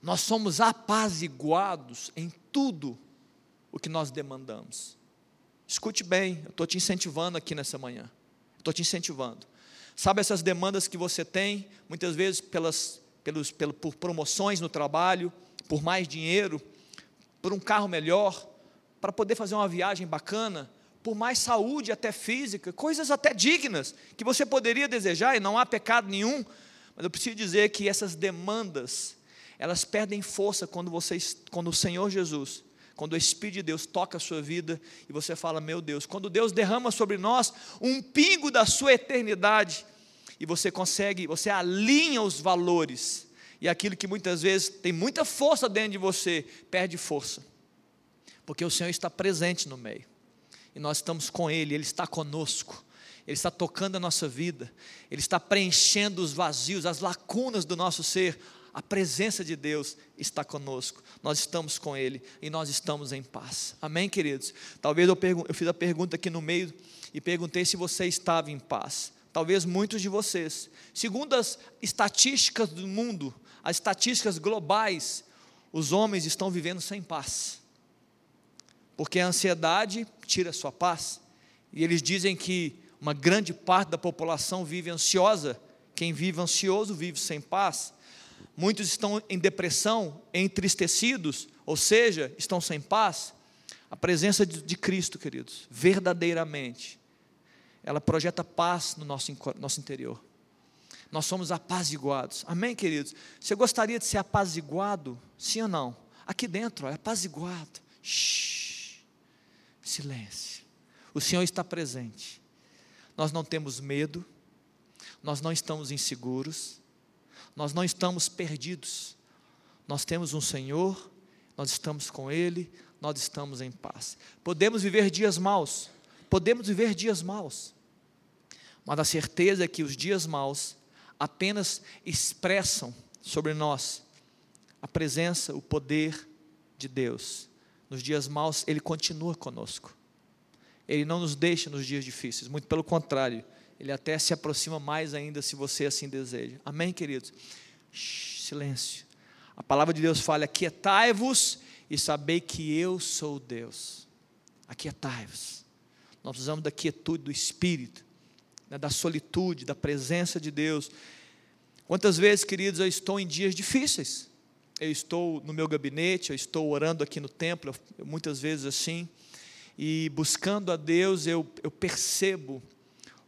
nós somos apaziguados em tudo o que nós demandamos. Escute bem, eu estou te incentivando aqui nessa manhã. Estou te incentivando. Sabe essas demandas que você tem, muitas vezes pelas, pelos, pelo, por promoções no trabalho, por mais dinheiro, por um carro melhor, para poder fazer uma viagem bacana, por mais saúde até física, coisas até dignas que você poderia desejar e não há pecado nenhum, mas eu preciso dizer que essas demandas, elas perdem força quando você, quando o Senhor Jesus quando o Espírito de Deus toca a sua vida e você fala, meu Deus, quando Deus derrama sobre nós um pingo da sua eternidade e você consegue, você alinha os valores e aquilo que muitas vezes tem muita força dentro de você, perde força, porque o Senhor está presente no meio e nós estamos com Ele, Ele está conosco. Ele está tocando a nossa vida, Ele está preenchendo os vazios, as lacunas do nosso ser, a presença de Deus está conosco, nós estamos com Ele e nós estamos em paz. Amém, queridos? Talvez eu, eu fiz a pergunta aqui no meio e perguntei se você estava em paz. Talvez muitos de vocês. Segundo as estatísticas do mundo, as estatísticas globais, os homens estão vivendo sem paz. Porque a ansiedade tira a sua paz. E eles dizem que uma grande parte da população vive ansiosa. Quem vive ansioso vive sem paz. Muitos estão em depressão, entristecidos, ou seja, estão sem paz. A presença de Cristo, queridos, verdadeiramente, ela projeta paz no nosso, nosso interior. Nós somos apaziguados. Amém, queridos? Você gostaria de ser apaziguado? Sim ou não? Aqui dentro, é apaziguado. Shhh. Silêncio. O Senhor está presente. Nós não temos medo, nós não estamos inseguros, nós não estamos perdidos. Nós temos um Senhor, nós estamos com Ele, nós estamos em paz. Podemos viver dias maus, podemos viver dias maus, mas a certeza é que os dias maus apenas expressam sobre nós a presença, o poder de Deus. Nos dias maus, Ele continua conosco. Ele não nos deixa nos dias difíceis, muito pelo contrário, ele até se aproxima mais ainda se você assim deseja. Amém, queridos? Shhh, silêncio. A palavra de Deus fala: Aquietai-vos e sabei que eu sou Deus. Aquietai-vos. Nós precisamos da quietude do espírito, né, da solitude, da presença de Deus. Quantas vezes, queridos, eu estou em dias difíceis? Eu estou no meu gabinete, eu estou orando aqui no templo, muitas vezes assim, E buscando a Deus, eu, eu percebo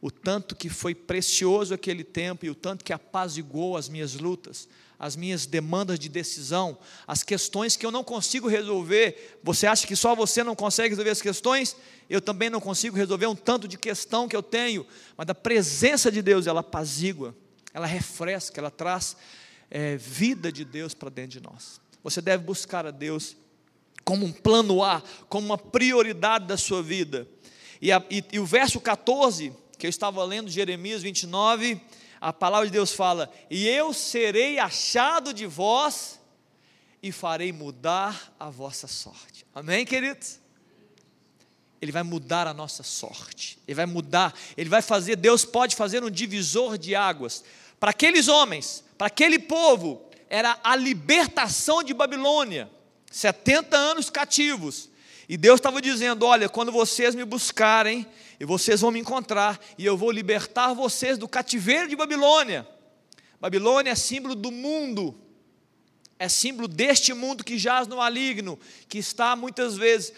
o tanto que foi precioso aquele tempo e o tanto que apaziguou as minhas lutas, as minhas demandas de decisão, as questões que eu não consigo resolver. Você acha que só você não consegue resolver as questões? Eu também não consigo resolver um tanto de questão que eu tenho, mas a presença de Deus, ela apazigua, ela refresca, ela traz é, vida de Deus para dentro de nós. Você deve buscar a Deus como um plano A, como uma prioridade da sua vida. E, a, e, e o verso 14, que eu estava lendo, Jeremias 29, a palavra de Deus fala: E eu serei achado de vós e farei mudar a vossa sorte. Amém, queridos? Ele vai mudar a nossa sorte, Ele vai mudar, Ele vai fazer, Deus pode fazer um divisor de águas. Para aqueles homens, para aquele povo, era a libertação de Babilônia. 70 anos cativos. E Deus estava dizendo: Olha, quando vocês me buscarem, e vocês vão me encontrar, e eu vou libertar vocês do cativeiro de Babilônia. Babilônia é símbolo do mundo, é símbolo deste mundo que jaz no maligno, que está muitas vezes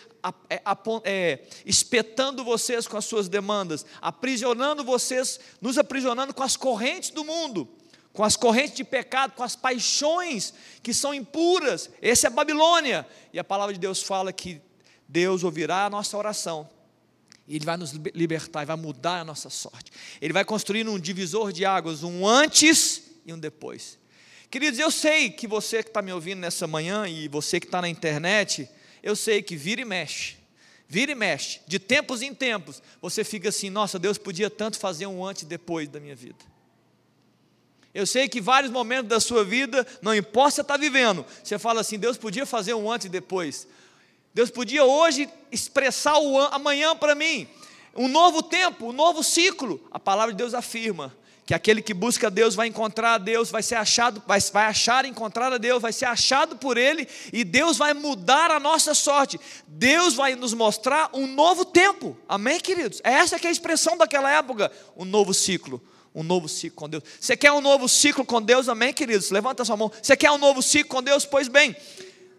é, é, espetando vocês com as suas demandas, aprisionando vocês, nos aprisionando com as correntes do mundo com as correntes de pecado, com as paixões que são impuras. Esse é Babilônia. E a palavra de Deus fala que Deus ouvirá a nossa oração. Ele vai nos libertar, vai mudar a nossa sorte. Ele vai construir um divisor de águas, um antes e um depois. Queridos, eu sei que você que está me ouvindo nessa manhã e você que está na internet, eu sei que vira e mexe, vira e mexe, de tempos em tempos, você fica assim: nossa, Deus podia tanto fazer um antes e depois da minha vida. Eu sei que vários momentos da sua vida, não importa você está vivendo, você fala assim: Deus podia fazer um antes e depois. Deus podia hoje expressar o amanhã para mim. Um novo tempo, um novo ciclo. A palavra de Deus afirma que aquele que busca Deus vai encontrar a Deus, vai ser achado, vai, vai achar encontrar a Deus, vai ser achado por Ele, e Deus vai mudar a nossa sorte. Deus vai nos mostrar um novo tempo. Amém, queridos? Essa que é a expressão daquela época, um novo ciclo um novo ciclo com Deus. Você quer um novo ciclo com Deus? Amém, queridos? Levanta sua mão. Você quer um novo ciclo com Deus? Pois bem,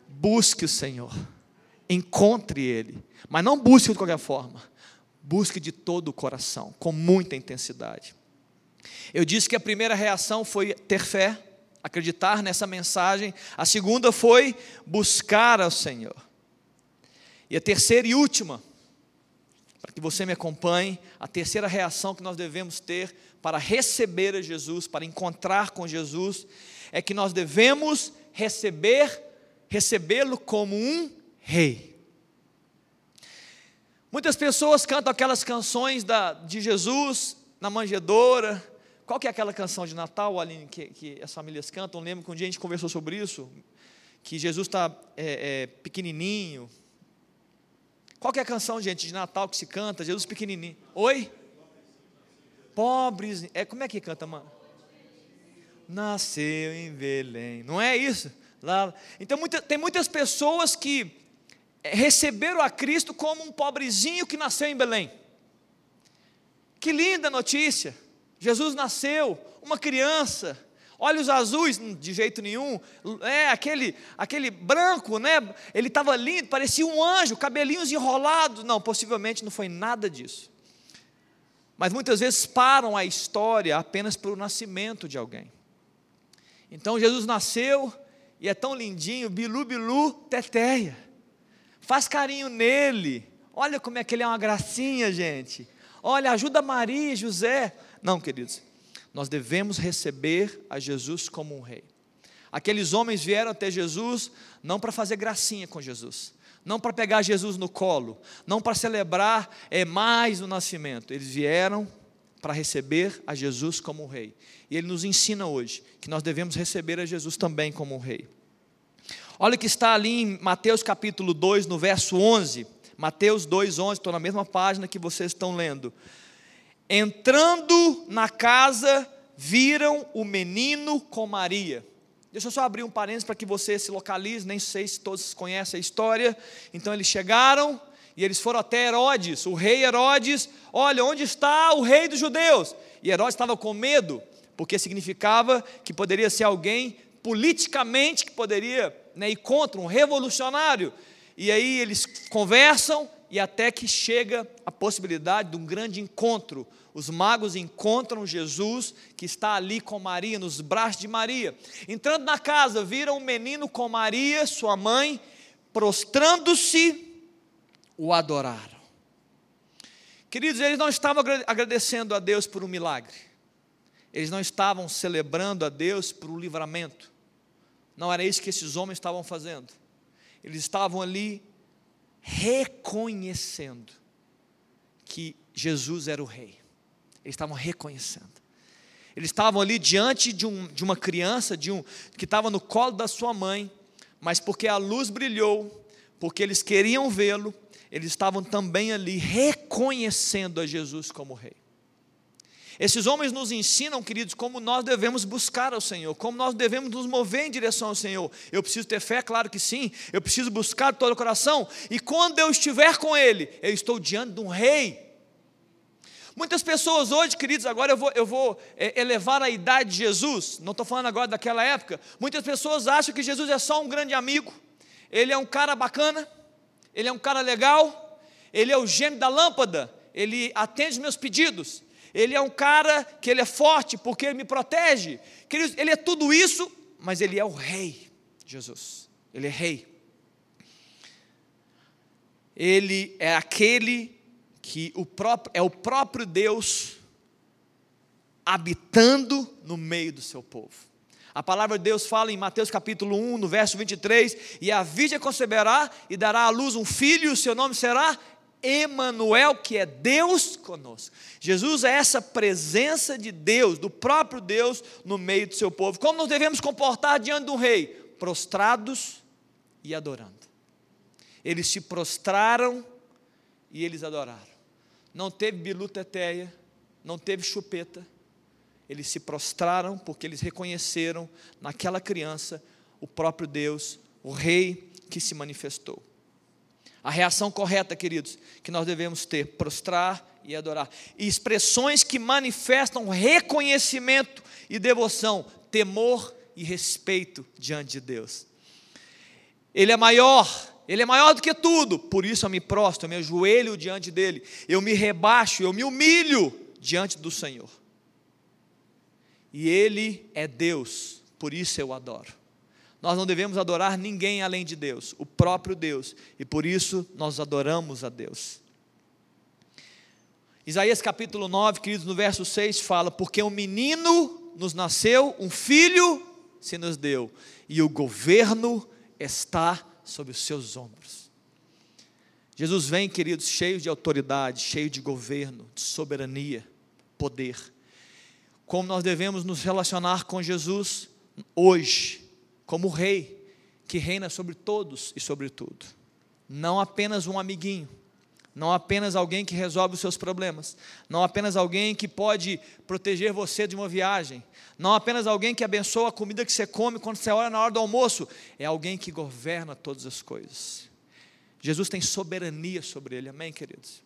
busque o Senhor. Encontre Ele. Mas não busque de qualquer forma. Busque de todo o coração, com muita intensidade. Eu disse que a primeira reação foi ter fé, acreditar nessa mensagem. A segunda foi buscar ao Senhor. E a terceira e última, para que você me acompanhe, a terceira reação que nós devemos ter para receber a Jesus, para encontrar com Jesus, é que nós devemos receber, recebê-lo como um rei. Muitas pessoas cantam aquelas canções da, de Jesus na manjedoura. Qual que é aquela canção de Natal, Aline, que, que as famílias cantam? Lembro que um dia a gente conversou sobre isso, que Jesus está é, é, pequenininho. Qual que é a canção, gente, de Natal que se canta? Jesus pequenininho. Oi? pobres. É, como é que canta, mano? Nasceu em Belém. Não é isso? Lá, então, muita, tem muitas pessoas que receberam a Cristo como um pobrezinho que nasceu em Belém. Que linda notícia! Jesus nasceu, uma criança, olhos azuis, hum, de jeito nenhum, é aquele, aquele branco, né? Ele estava lindo, parecia um anjo, cabelinhos enrolados. Não, possivelmente não foi nada disso mas muitas vezes param a história apenas pelo nascimento de alguém. Então Jesus nasceu e é tão lindinho, bilu, bilu, teteia. Faz carinho nele. Olha como é que ele é uma gracinha, gente. Olha, ajuda Maria e José. Não, queridos, nós devemos receber a Jesus como um rei. Aqueles homens vieram até Jesus não para fazer gracinha com Jesus, não para pegar Jesus no colo, não para celebrar é, mais o nascimento. Eles vieram para receber a Jesus como um rei. E ele nos ensina hoje que nós devemos receber a Jesus também como um rei. Olha o que está ali em Mateus capítulo 2, no verso 11. Mateus 2, 11, estou na mesma página que vocês estão lendo. Entrando na casa, viram o menino com Maria Deixa eu só abrir um parênteses para que você se localize, nem sei se todos conhecem a história. Então eles chegaram e eles foram até Herodes, o rei Herodes. Olha, onde está o rei dos judeus? E Herodes estava com medo, porque significava que poderia ser alguém politicamente que poderia né, ir contra um revolucionário. E aí eles conversam e até que chega a possibilidade de um grande encontro. Os magos encontram Jesus que está ali com Maria, nos braços de Maria. Entrando na casa, viram um menino com Maria, sua mãe, prostrando-se, o adoraram. Queridos, eles não estavam agradecendo a Deus por um milagre, eles não estavam celebrando a Deus por um livramento, não era isso que esses homens estavam fazendo, eles estavam ali reconhecendo que Jesus era o Rei. Eles estavam reconhecendo. Eles estavam ali diante de, um, de uma criança, de um que estava no colo da sua mãe, mas porque a luz brilhou, porque eles queriam vê-lo, eles estavam também ali reconhecendo a Jesus como Rei. Esses homens nos ensinam, queridos, como nós devemos buscar ao Senhor, como nós devemos nos mover em direção ao Senhor. Eu preciso ter fé, claro que sim, eu preciso buscar de todo o coração, e quando eu estiver com Ele, eu estou diante de um rei. Muitas pessoas hoje, queridos, agora eu vou, eu vou é, elevar a idade de Jesus, não estou falando agora daquela época. Muitas pessoas acham que Jesus é só um grande amigo, ele é um cara bacana, ele é um cara legal, ele é o gênio da lâmpada, ele atende os meus pedidos, ele é um cara que ele é forte porque ele me protege. Ele é tudo isso, mas ele é o rei, Jesus. Ele é rei. Ele é aquele que o próprio, é o próprio Deus habitando no meio do seu povo. A palavra de Deus fala em Mateus capítulo 1, no verso 23, e a virgem conceberá e dará à luz um filho, e o seu nome será Emanuel, que é Deus conosco. Jesus é essa presença de Deus, do próprio Deus no meio do seu povo. Como nós devemos comportar diante de um rei? Prostrados e adorando. Eles se prostraram e eles adoraram. Não teve biluta teteia, não teve chupeta. Eles se prostraram porque eles reconheceram naquela criança o próprio Deus, o rei que se manifestou. A reação correta, queridos, que nós devemos ter: prostrar e adorar. E expressões que manifestam reconhecimento e devoção, temor e respeito diante de Deus. Ele é maior, ele é maior do que tudo, por isso eu me prostro, eu me ajoelho diante dele, eu me rebaixo, eu me humilho diante do Senhor. E ele é Deus, por isso eu adoro. Nós não devemos adorar ninguém além de Deus, o próprio Deus, e por isso nós adoramos a Deus. Isaías capítulo 9, queridos, no verso 6 fala: Porque um menino nos nasceu, um filho se nos deu, e o governo está sobre os seus ombros. Jesus vem, queridos, cheio de autoridade, cheio de governo, de soberania, poder. Como nós devemos nos relacionar com Jesus hoje, como rei que reina sobre todos e sobre tudo. Não apenas um amiguinho, não apenas alguém que resolve os seus problemas, não apenas alguém que pode proteger você de uma viagem, não apenas alguém que abençoa a comida que você come quando você olha na hora do almoço, é alguém que governa todas as coisas. Jesus tem soberania sobre ele, amém, queridos?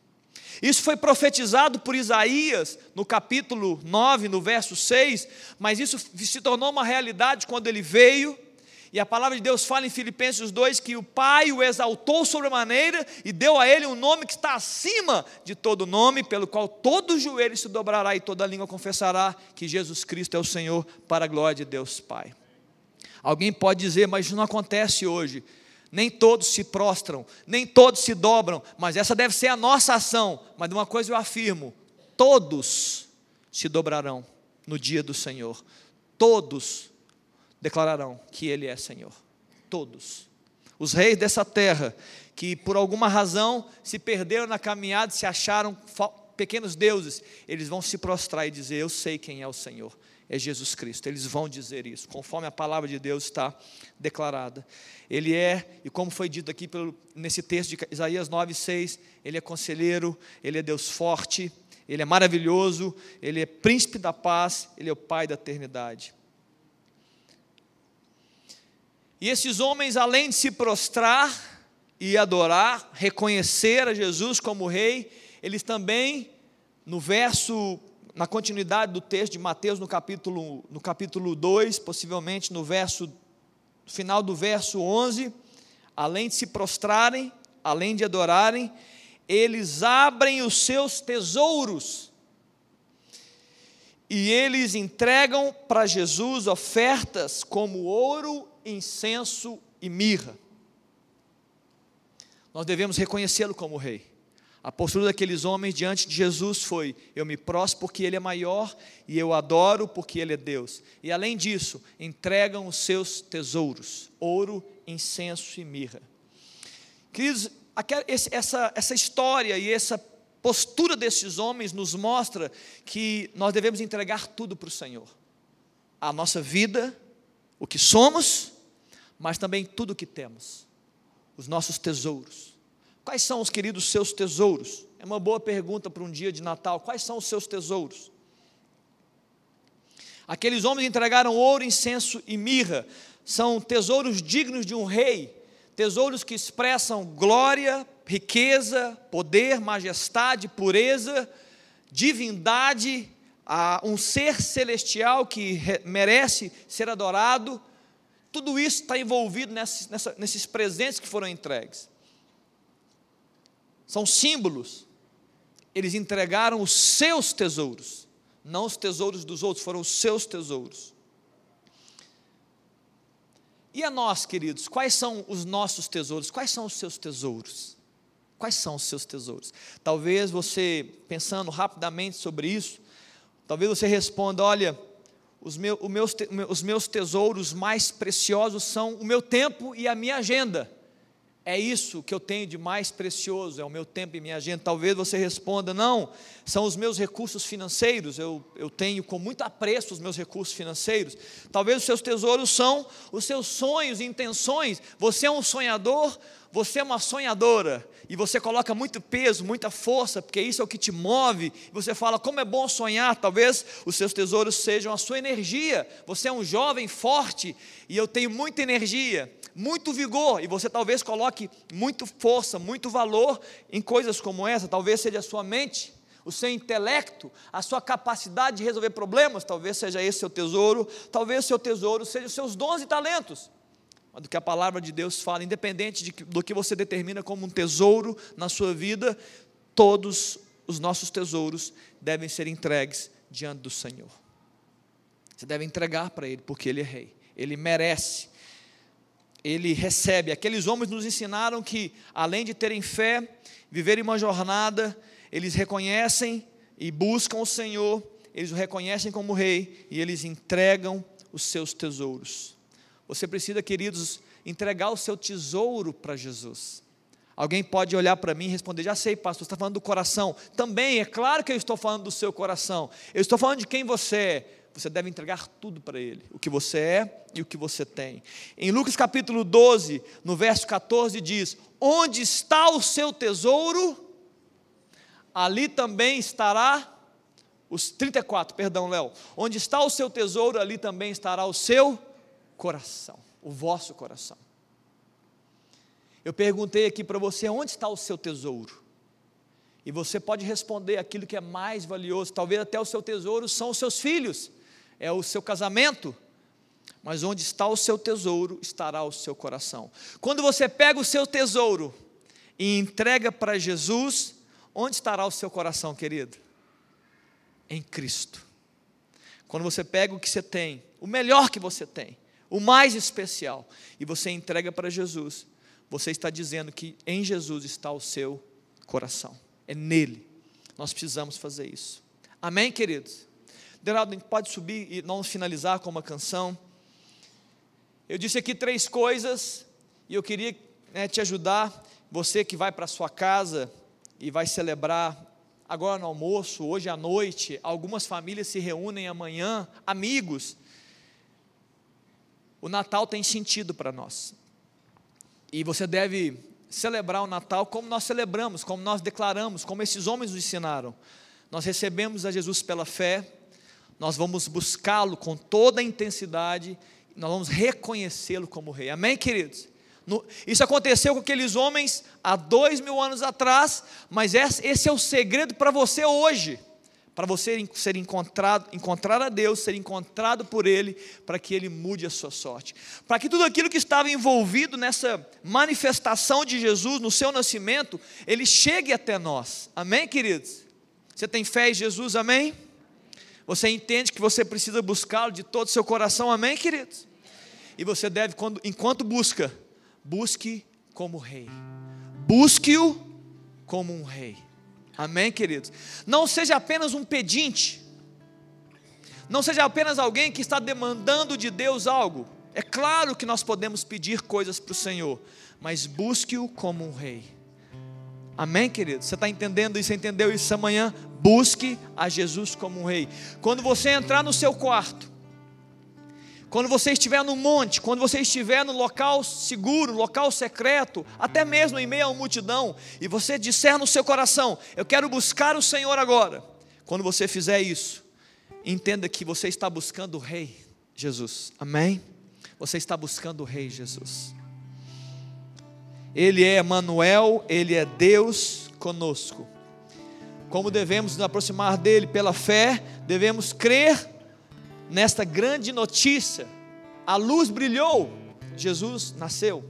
Isso foi profetizado por Isaías no capítulo 9, no verso 6, mas isso se tornou uma realidade quando ele veio e a palavra de Deus fala em Filipenses 2 que o Pai o exaltou sobremaneira e deu a ele um nome que está acima de todo nome, pelo qual todo joelho se dobrará e toda língua confessará que Jesus Cristo é o Senhor, para a glória de Deus Pai. Alguém pode dizer, mas isso não acontece hoje. Nem todos se prostram, nem todos se dobram, mas essa deve ser a nossa ação. Mas de uma coisa eu afirmo: todos se dobrarão no dia do Senhor. Todos declararão que Ele é Senhor. Todos. Os reis dessa terra, que por alguma razão se perderam na caminhada, se acharam pequenos deuses, eles vão se prostrar e dizer: Eu sei quem é o Senhor, é Jesus Cristo. Eles vão dizer isso, conforme a palavra de Deus está declarada. Ele é, e como foi dito aqui pelo, nesse texto de Isaías 9,6, Ele é conselheiro, Ele é Deus forte, Ele é maravilhoso, Ele é príncipe da paz, Ele é o Pai da eternidade. E esses homens, além de se prostrar e adorar, reconhecer a Jesus como rei, eles também, no verso, na continuidade do texto de Mateus, no capítulo, no capítulo 2, possivelmente no verso, final do verso 11, além de se prostrarem, além de adorarem, eles abrem os seus tesouros. E eles entregam para Jesus ofertas como ouro, incenso e mirra. Nós devemos reconhecê-lo como rei. A postura daqueles homens diante de Jesus foi: eu me prostro porque Ele é maior e eu adoro porque Ele é Deus. E além disso, entregam os seus tesouros: ouro, incenso e mirra. Queridos, essa, essa história e essa postura desses homens nos mostra que nós devemos entregar tudo para o Senhor: a nossa vida, o que somos, mas também tudo o que temos, os nossos tesouros. Quais são os queridos seus tesouros? É uma boa pergunta para um dia de Natal. Quais são os seus tesouros? Aqueles homens entregaram ouro, incenso e mirra. São tesouros dignos de um rei, tesouros que expressam glória, riqueza, poder, majestade, pureza, divindade, um ser celestial que merece ser adorado. Tudo isso está envolvido nesses, nesses presentes que foram entregues são símbolos. Eles entregaram os seus tesouros, não os tesouros dos outros, foram os seus tesouros. E a nós, queridos, quais são os nossos tesouros? Quais são os seus tesouros? Quais são os seus tesouros? Talvez você, pensando rapidamente sobre isso, talvez você responda: olha, os meus, os meus tesouros mais preciosos são o meu tempo e a minha agenda. É isso que eu tenho de mais precioso, é o meu tempo e minha agenda. Talvez você responda: não, são os meus recursos financeiros, eu, eu tenho com muito apreço os meus recursos financeiros. Talvez os seus tesouros são os seus sonhos e intenções. Você é um sonhador, você é uma sonhadora, e você coloca muito peso, muita força, porque isso é o que te move. Você fala: como é bom sonhar. Talvez os seus tesouros sejam a sua energia. Você é um jovem forte, e eu tenho muita energia muito vigor, e você talvez coloque muito força, muito valor em coisas como essa, talvez seja a sua mente, o seu intelecto, a sua capacidade de resolver problemas, talvez seja esse seu tesouro, talvez seu tesouro seja os seus dons e talentos. Mas do que a palavra de Deus fala, independente de, do que você determina como um tesouro na sua vida, todos os nossos tesouros devem ser entregues diante do Senhor. Você deve entregar para Ele, porque Ele é Rei, Ele merece ele recebe. Aqueles homens nos ensinaram que, além de terem fé, viverem uma jornada, eles reconhecem e buscam o Senhor, eles o reconhecem como Rei e eles entregam os seus tesouros. Você precisa, queridos, entregar o seu tesouro para Jesus. Alguém pode olhar para mim e responder: Já sei, pastor, você está falando do coração. Também, é claro que eu estou falando do seu coração. Eu estou falando de quem você é você deve entregar tudo para Ele, o que você é e o que você tem. Em Lucas capítulo 12, no verso 14, diz: Onde está o seu tesouro, ali também estará. Os 34, perdão, Léo. Onde está o seu tesouro, ali também estará o seu coração, o vosso coração. Eu perguntei aqui para você: onde está o seu tesouro? E você pode responder aquilo que é mais valioso, talvez até o seu tesouro são os seus filhos é o seu casamento, mas onde está o seu tesouro, estará o seu coração. Quando você pega o seu tesouro e entrega para Jesus, onde estará o seu coração, querido? Em Cristo. Quando você pega o que você tem, o melhor que você tem, o mais especial, e você entrega para Jesus, você está dizendo que em Jesus está o seu coração. É nele. Nós precisamos fazer isso. Amém, queridos? Gente pode subir e não finalizar com uma canção. Eu disse aqui três coisas e eu queria né, te ajudar. Você que vai para sua casa e vai celebrar agora no almoço, hoje à noite, algumas famílias se reúnem amanhã, amigos. O Natal tem sentido para nós. E você deve celebrar o Natal como nós celebramos, como nós declaramos, como esses homens nos ensinaram. Nós recebemos a Jesus pela fé, nós vamos buscá-lo com toda a intensidade, nós vamos reconhecê-lo como rei. Amém, queridos? isso aconteceu com aqueles homens há dois mil anos atrás, mas esse é o segredo para você hoje, para você ser encontrado, encontrar a Deus, ser encontrado por Ele, para que Ele mude a sua sorte. Para que tudo aquilo que estava envolvido nessa manifestação de Jesus, no seu nascimento, ele chegue até nós. Amém, queridos? Você tem fé em Jesus, amém? Você entende que você precisa buscá-lo de todo o seu coração, amém, queridos? E você deve, quando, enquanto busca, busque como rei. Busque-o como um rei. Amém, queridos? Não seja apenas um pedinte, não seja apenas alguém que está demandando de Deus algo. É claro que nós podemos pedir coisas para o Senhor, mas busque-o como um rei. Amém, queridos? Você está entendendo isso? Entendeu isso amanhã? Busque a Jesus como um rei. Quando você entrar no seu quarto, quando você estiver no monte, quando você estiver no local seguro, local secreto, até mesmo em meio a multidão, e você disser no seu coração: Eu quero buscar o Senhor agora. Quando você fizer isso, entenda que você está buscando o Rei Jesus. Amém? Você está buscando o Rei Jesus. Ele é Manuel, ele é Deus conosco. Como devemos nos aproximar dele pela fé, devemos crer nesta grande notícia. A luz brilhou, Jesus nasceu.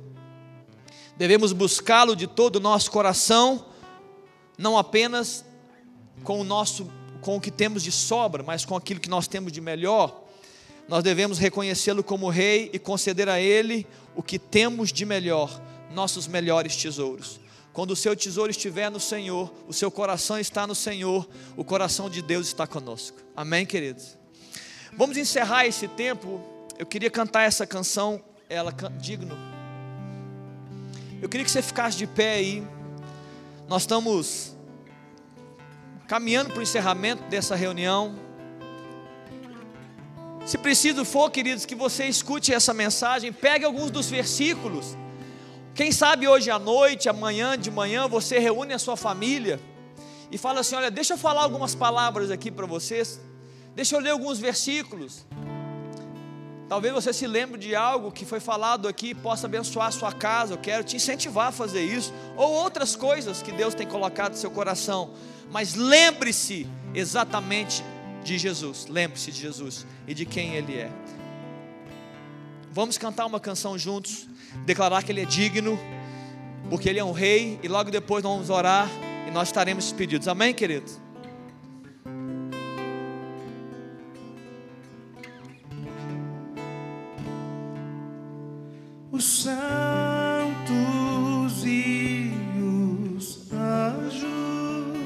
Devemos buscá-lo de todo o nosso coração, não apenas com o nosso com o que temos de sobra, mas com aquilo que nós temos de melhor. Nós devemos reconhecê-lo como rei e conceder a ele o que temos de melhor, nossos melhores tesouros. Quando o seu tesouro estiver no Senhor, o seu coração está no Senhor, o coração de Deus está conosco. Amém, queridos? Vamos encerrar esse tempo. Eu queria cantar essa canção, ela digno. Eu queria que você ficasse de pé aí. Nós estamos caminhando para o encerramento dessa reunião. Se preciso for, queridos, que você escute essa mensagem, pegue alguns dos versículos. Quem sabe hoje à noite, amanhã de manhã, você reúne a sua família e fala assim: Olha, deixa eu falar algumas palavras aqui para vocês. Deixa eu ler alguns versículos. Talvez você se lembre de algo que foi falado aqui possa abençoar a sua casa. Eu quero te incentivar a fazer isso. Ou outras coisas que Deus tem colocado no seu coração. Mas lembre-se exatamente de Jesus. Lembre-se de Jesus e de quem Ele é. Vamos cantar uma canção juntos. Declarar que Ele é digno. Porque Ele é um rei. E logo depois nós vamos orar. E nós estaremos despedidos. Amém, queridos? Os santos e os anjos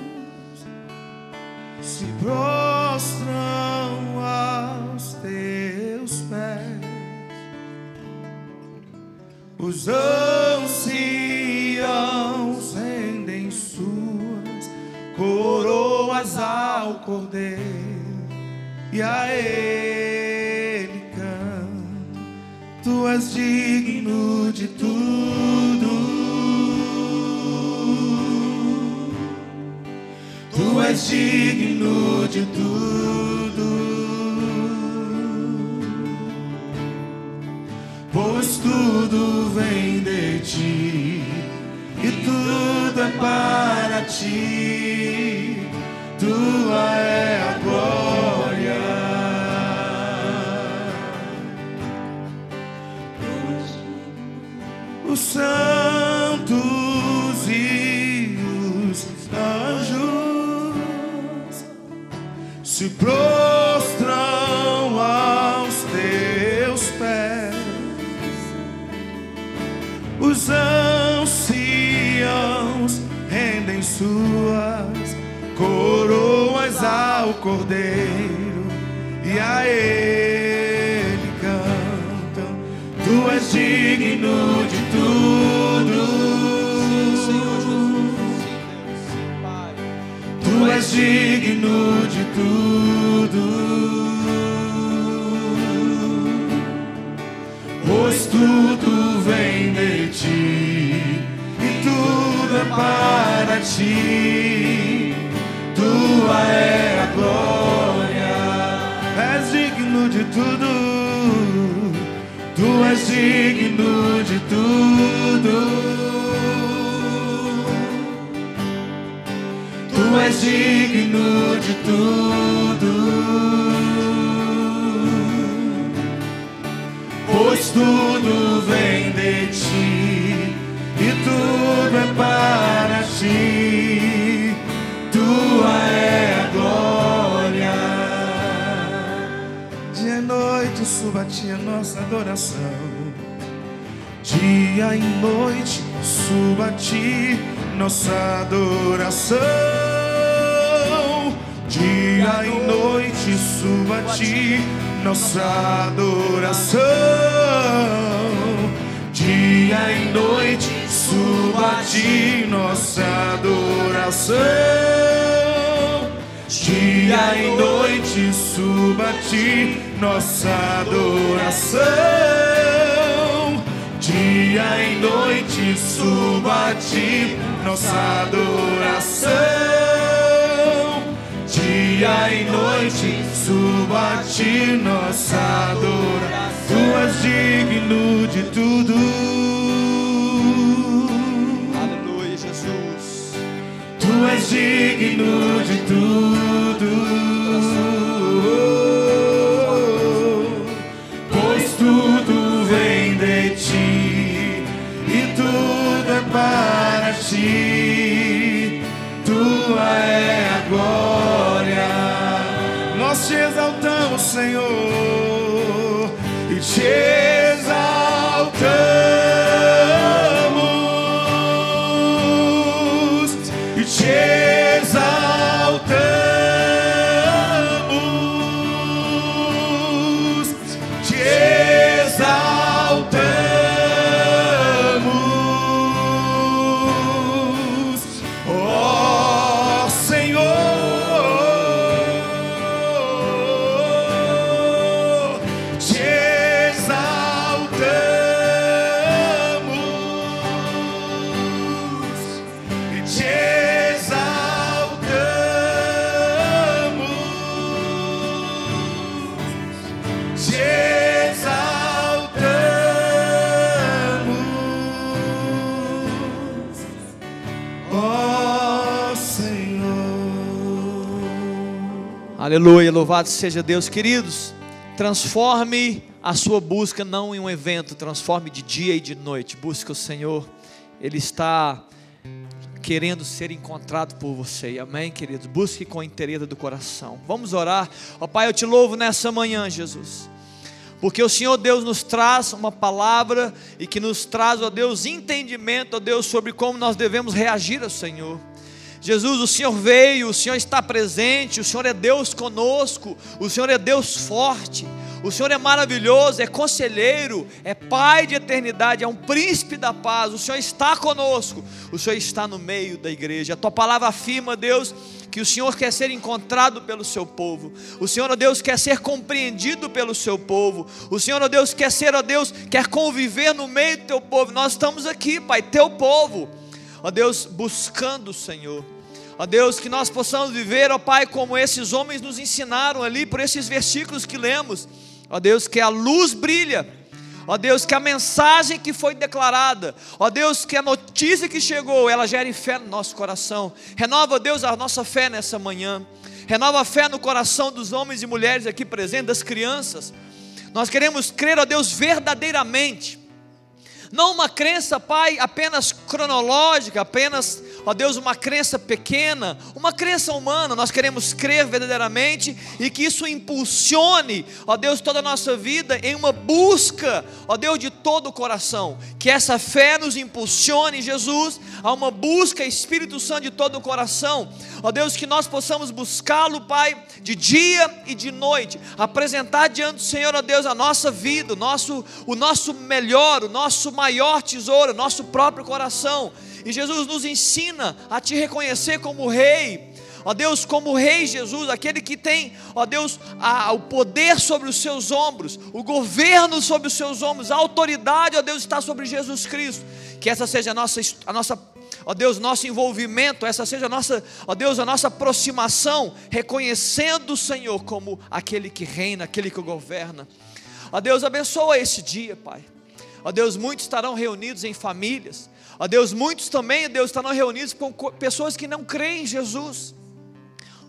se prostram aos teus pés, os anciãos rendem suas coroas ao cordeiro e a ele Tu és digno de tudo. Tu és digno de tudo. Pois tudo vem de ti e tudo é para ti. Tua é a glória. Santos e os anjos se prostram aos teus pés, os anciãos rendem suas coroas ao Cordeiro e a ele cantam: Tu és digno de digno de tudo. Pois tudo vem de ti e tudo é para ti. Tua é a glória, és digno de tudo. Tu és digno de tudo. Tu és digno de tudo. Pois tudo vem de ti e tudo é para ti. Tua é a glória. Dia e noite suba a ti a nossa adoração. Dia e noite suba a ti nossa adoração. Dia e noite suba a ti nossa adoração. Dia e noite suba a ti nossa adoração. Dia e noite suba a ti nossa adoração. Dia e noite suba a ti nossa adoração. Dia e noite suba a ti nossa adoração. Tu és digno de tudo. Aleluia, Jesus. Tu és digno de tudo. Pois tudo vem de ti e tudo é para ti. Tua é a Senhor, Aleluia, louvado seja Deus, queridos. Transforme a sua busca não em um evento, transforme de dia e de noite. Busque o Senhor, Ele está querendo ser encontrado por você. Amém, queridos? Busque com inteireza do coração. Vamos orar. Ó Pai, eu te louvo nessa manhã, Jesus. Porque o Senhor Deus nos traz uma palavra e que nos traz, ó Deus, entendimento, ó Deus, sobre como nós devemos reagir ao Senhor. Jesus, o Senhor veio, o Senhor está presente, o Senhor é Deus conosco, o Senhor é Deus forte, o Senhor é maravilhoso, é conselheiro, é Pai de eternidade, é um príncipe da paz, o Senhor está conosco, o Senhor está no meio da igreja. A tua palavra afirma, Deus, que o Senhor quer ser encontrado pelo seu povo. O Senhor, ó Deus, quer ser compreendido pelo seu povo. O Senhor, ó Deus, quer ser, ó Deus, quer conviver no meio do teu povo. Nós estamos aqui, Pai, teu povo. Ó Deus, buscando o Senhor. Ó Deus, que nós possamos viver, ó Pai, como esses homens nos ensinaram ali por esses versículos que lemos. Ó Deus, que a luz brilha Ó Deus, que a mensagem que foi declarada, ó Deus, que a notícia que chegou, ela gere fé no nosso coração. Renova, Deus, a nossa fé nessa manhã. Renova a fé no coração dos homens e mulheres aqui presentes, das crianças. Nós queremos crer, ó Deus, verdadeiramente. Não uma crença, Pai, apenas cronológica, apenas, ó Deus, uma crença pequena, uma crença humana. Nós queremos crer verdadeiramente e que isso impulsione, ó Deus, toda a nossa vida em uma busca, ó Deus, de todo o coração. Que essa fé nos impulsione, Jesus, a uma busca, Espírito Santo, de todo o coração. Ó Deus, que nós possamos buscá-lo, Pai, de dia e de noite, apresentar diante do Senhor, ó Deus, a nossa vida, o nosso, o nosso melhor, o nosso maior tesouro, o nosso próprio coração. E Jesus nos ensina a te reconhecer como Rei, ó Deus, como Rei Jesus, aquele que tem, ó Deus, a, o poder sobre os seus ombros, o governo sobre os seus ombros, a autoridade, ó Deus, está sobre Jesus Cristo. Que essa seja a nossa, a nossa ó Deus, nosso envolvimento, essa seja a nossa, ó Deus, a nossa aproximação, reconhecendo o Senhor como aquele que reina, aquele que governa. Ó Deus, abençoa esse dia, Pai. Ó Deus, muitos estarão reunidos em famílias. Ó Deus, muitos também, Deus, estarão reunidos com pessoas que não creem em Jesus.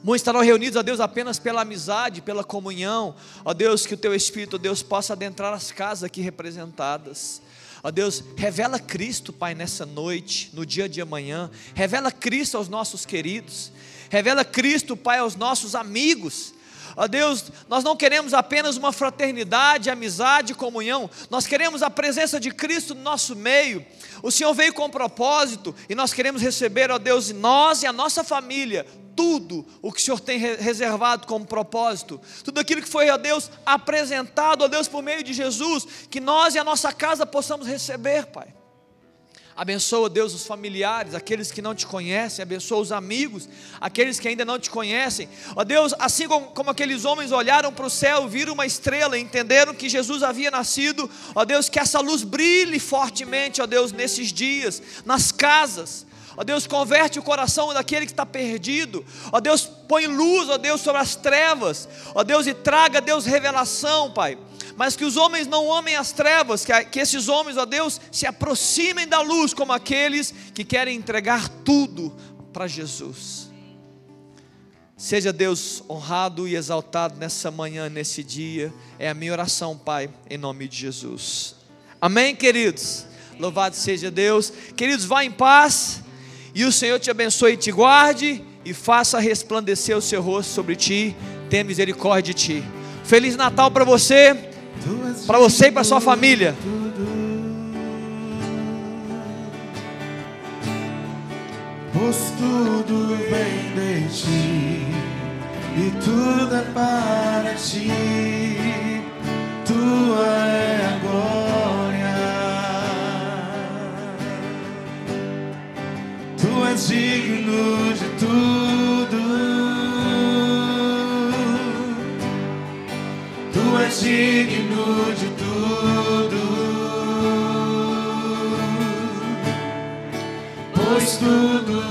Muitos estarão reunidos, ó Deus, apenas pela amizade, pela comunhão. Ó Deus, que o teu Espírito, ó Deus, possa adentrar as casas aqui representadas. Ó Deus, revela Cristo, Pai, nessa noite, no dia de amanhã. Revela Cristo aos nossos queridos. Revela Cristo, Pai, aos nossos amigos. Ó Deus, nós não queremos apenas uma fraternidade, amizade, comunhão, nós queremos a presença de Cristo no nosso meio. O Senhor veio com um propósito e nós queremos receber, ó Deus, nós e a nossa família, tudo o que o Senhor tem reservado como propósito, tudo aquilo que foi, ó Deus, apresentado, ó Deus, por meio de Jesus, que nós e a nossa casa possamos receber, Pai. Abençoa, Deus, os familiares, aqueles que não te conhecem, abençoa os amigos, aqueles que ainda não te conhecem. Ó Deus, assim como, como aqueles homens olharam para o céu, viram uma estrela, entenderam que Jesus havia nascido, ó Deus, que essa luz brilhe fortemente, ó Deus, nesses dias, nas casas. Ó Deus, converte o coração daquele que está perdido. Ó Deus, põe luz, ó Deus, sobre as trevas. Ó Deus, e traga, Deus, revelação, Pai mas que os homens não amem as trevas, que, que esses homens, ó Deus, se aproximem da luz, como aqueles que querem entregar tudo para Jesus. Seja Deus honrado e exaltado nessa manhã, nesse dia, é a minha oração, Pai, em nome de Jesus. Amém, queridos? Louvado seja Deus. Queridos, vá em paz, e o Senhor te abençoe e te guarde, e faça resplandecer o seu rosto sobre ti, tenha misericórdia de ti. Feliz Natal para você para você e para sua família. Pois tudo vem de ti e tudo é para ti. Tua é é digno de tudo. Tu és digno de tudo. Pois tudo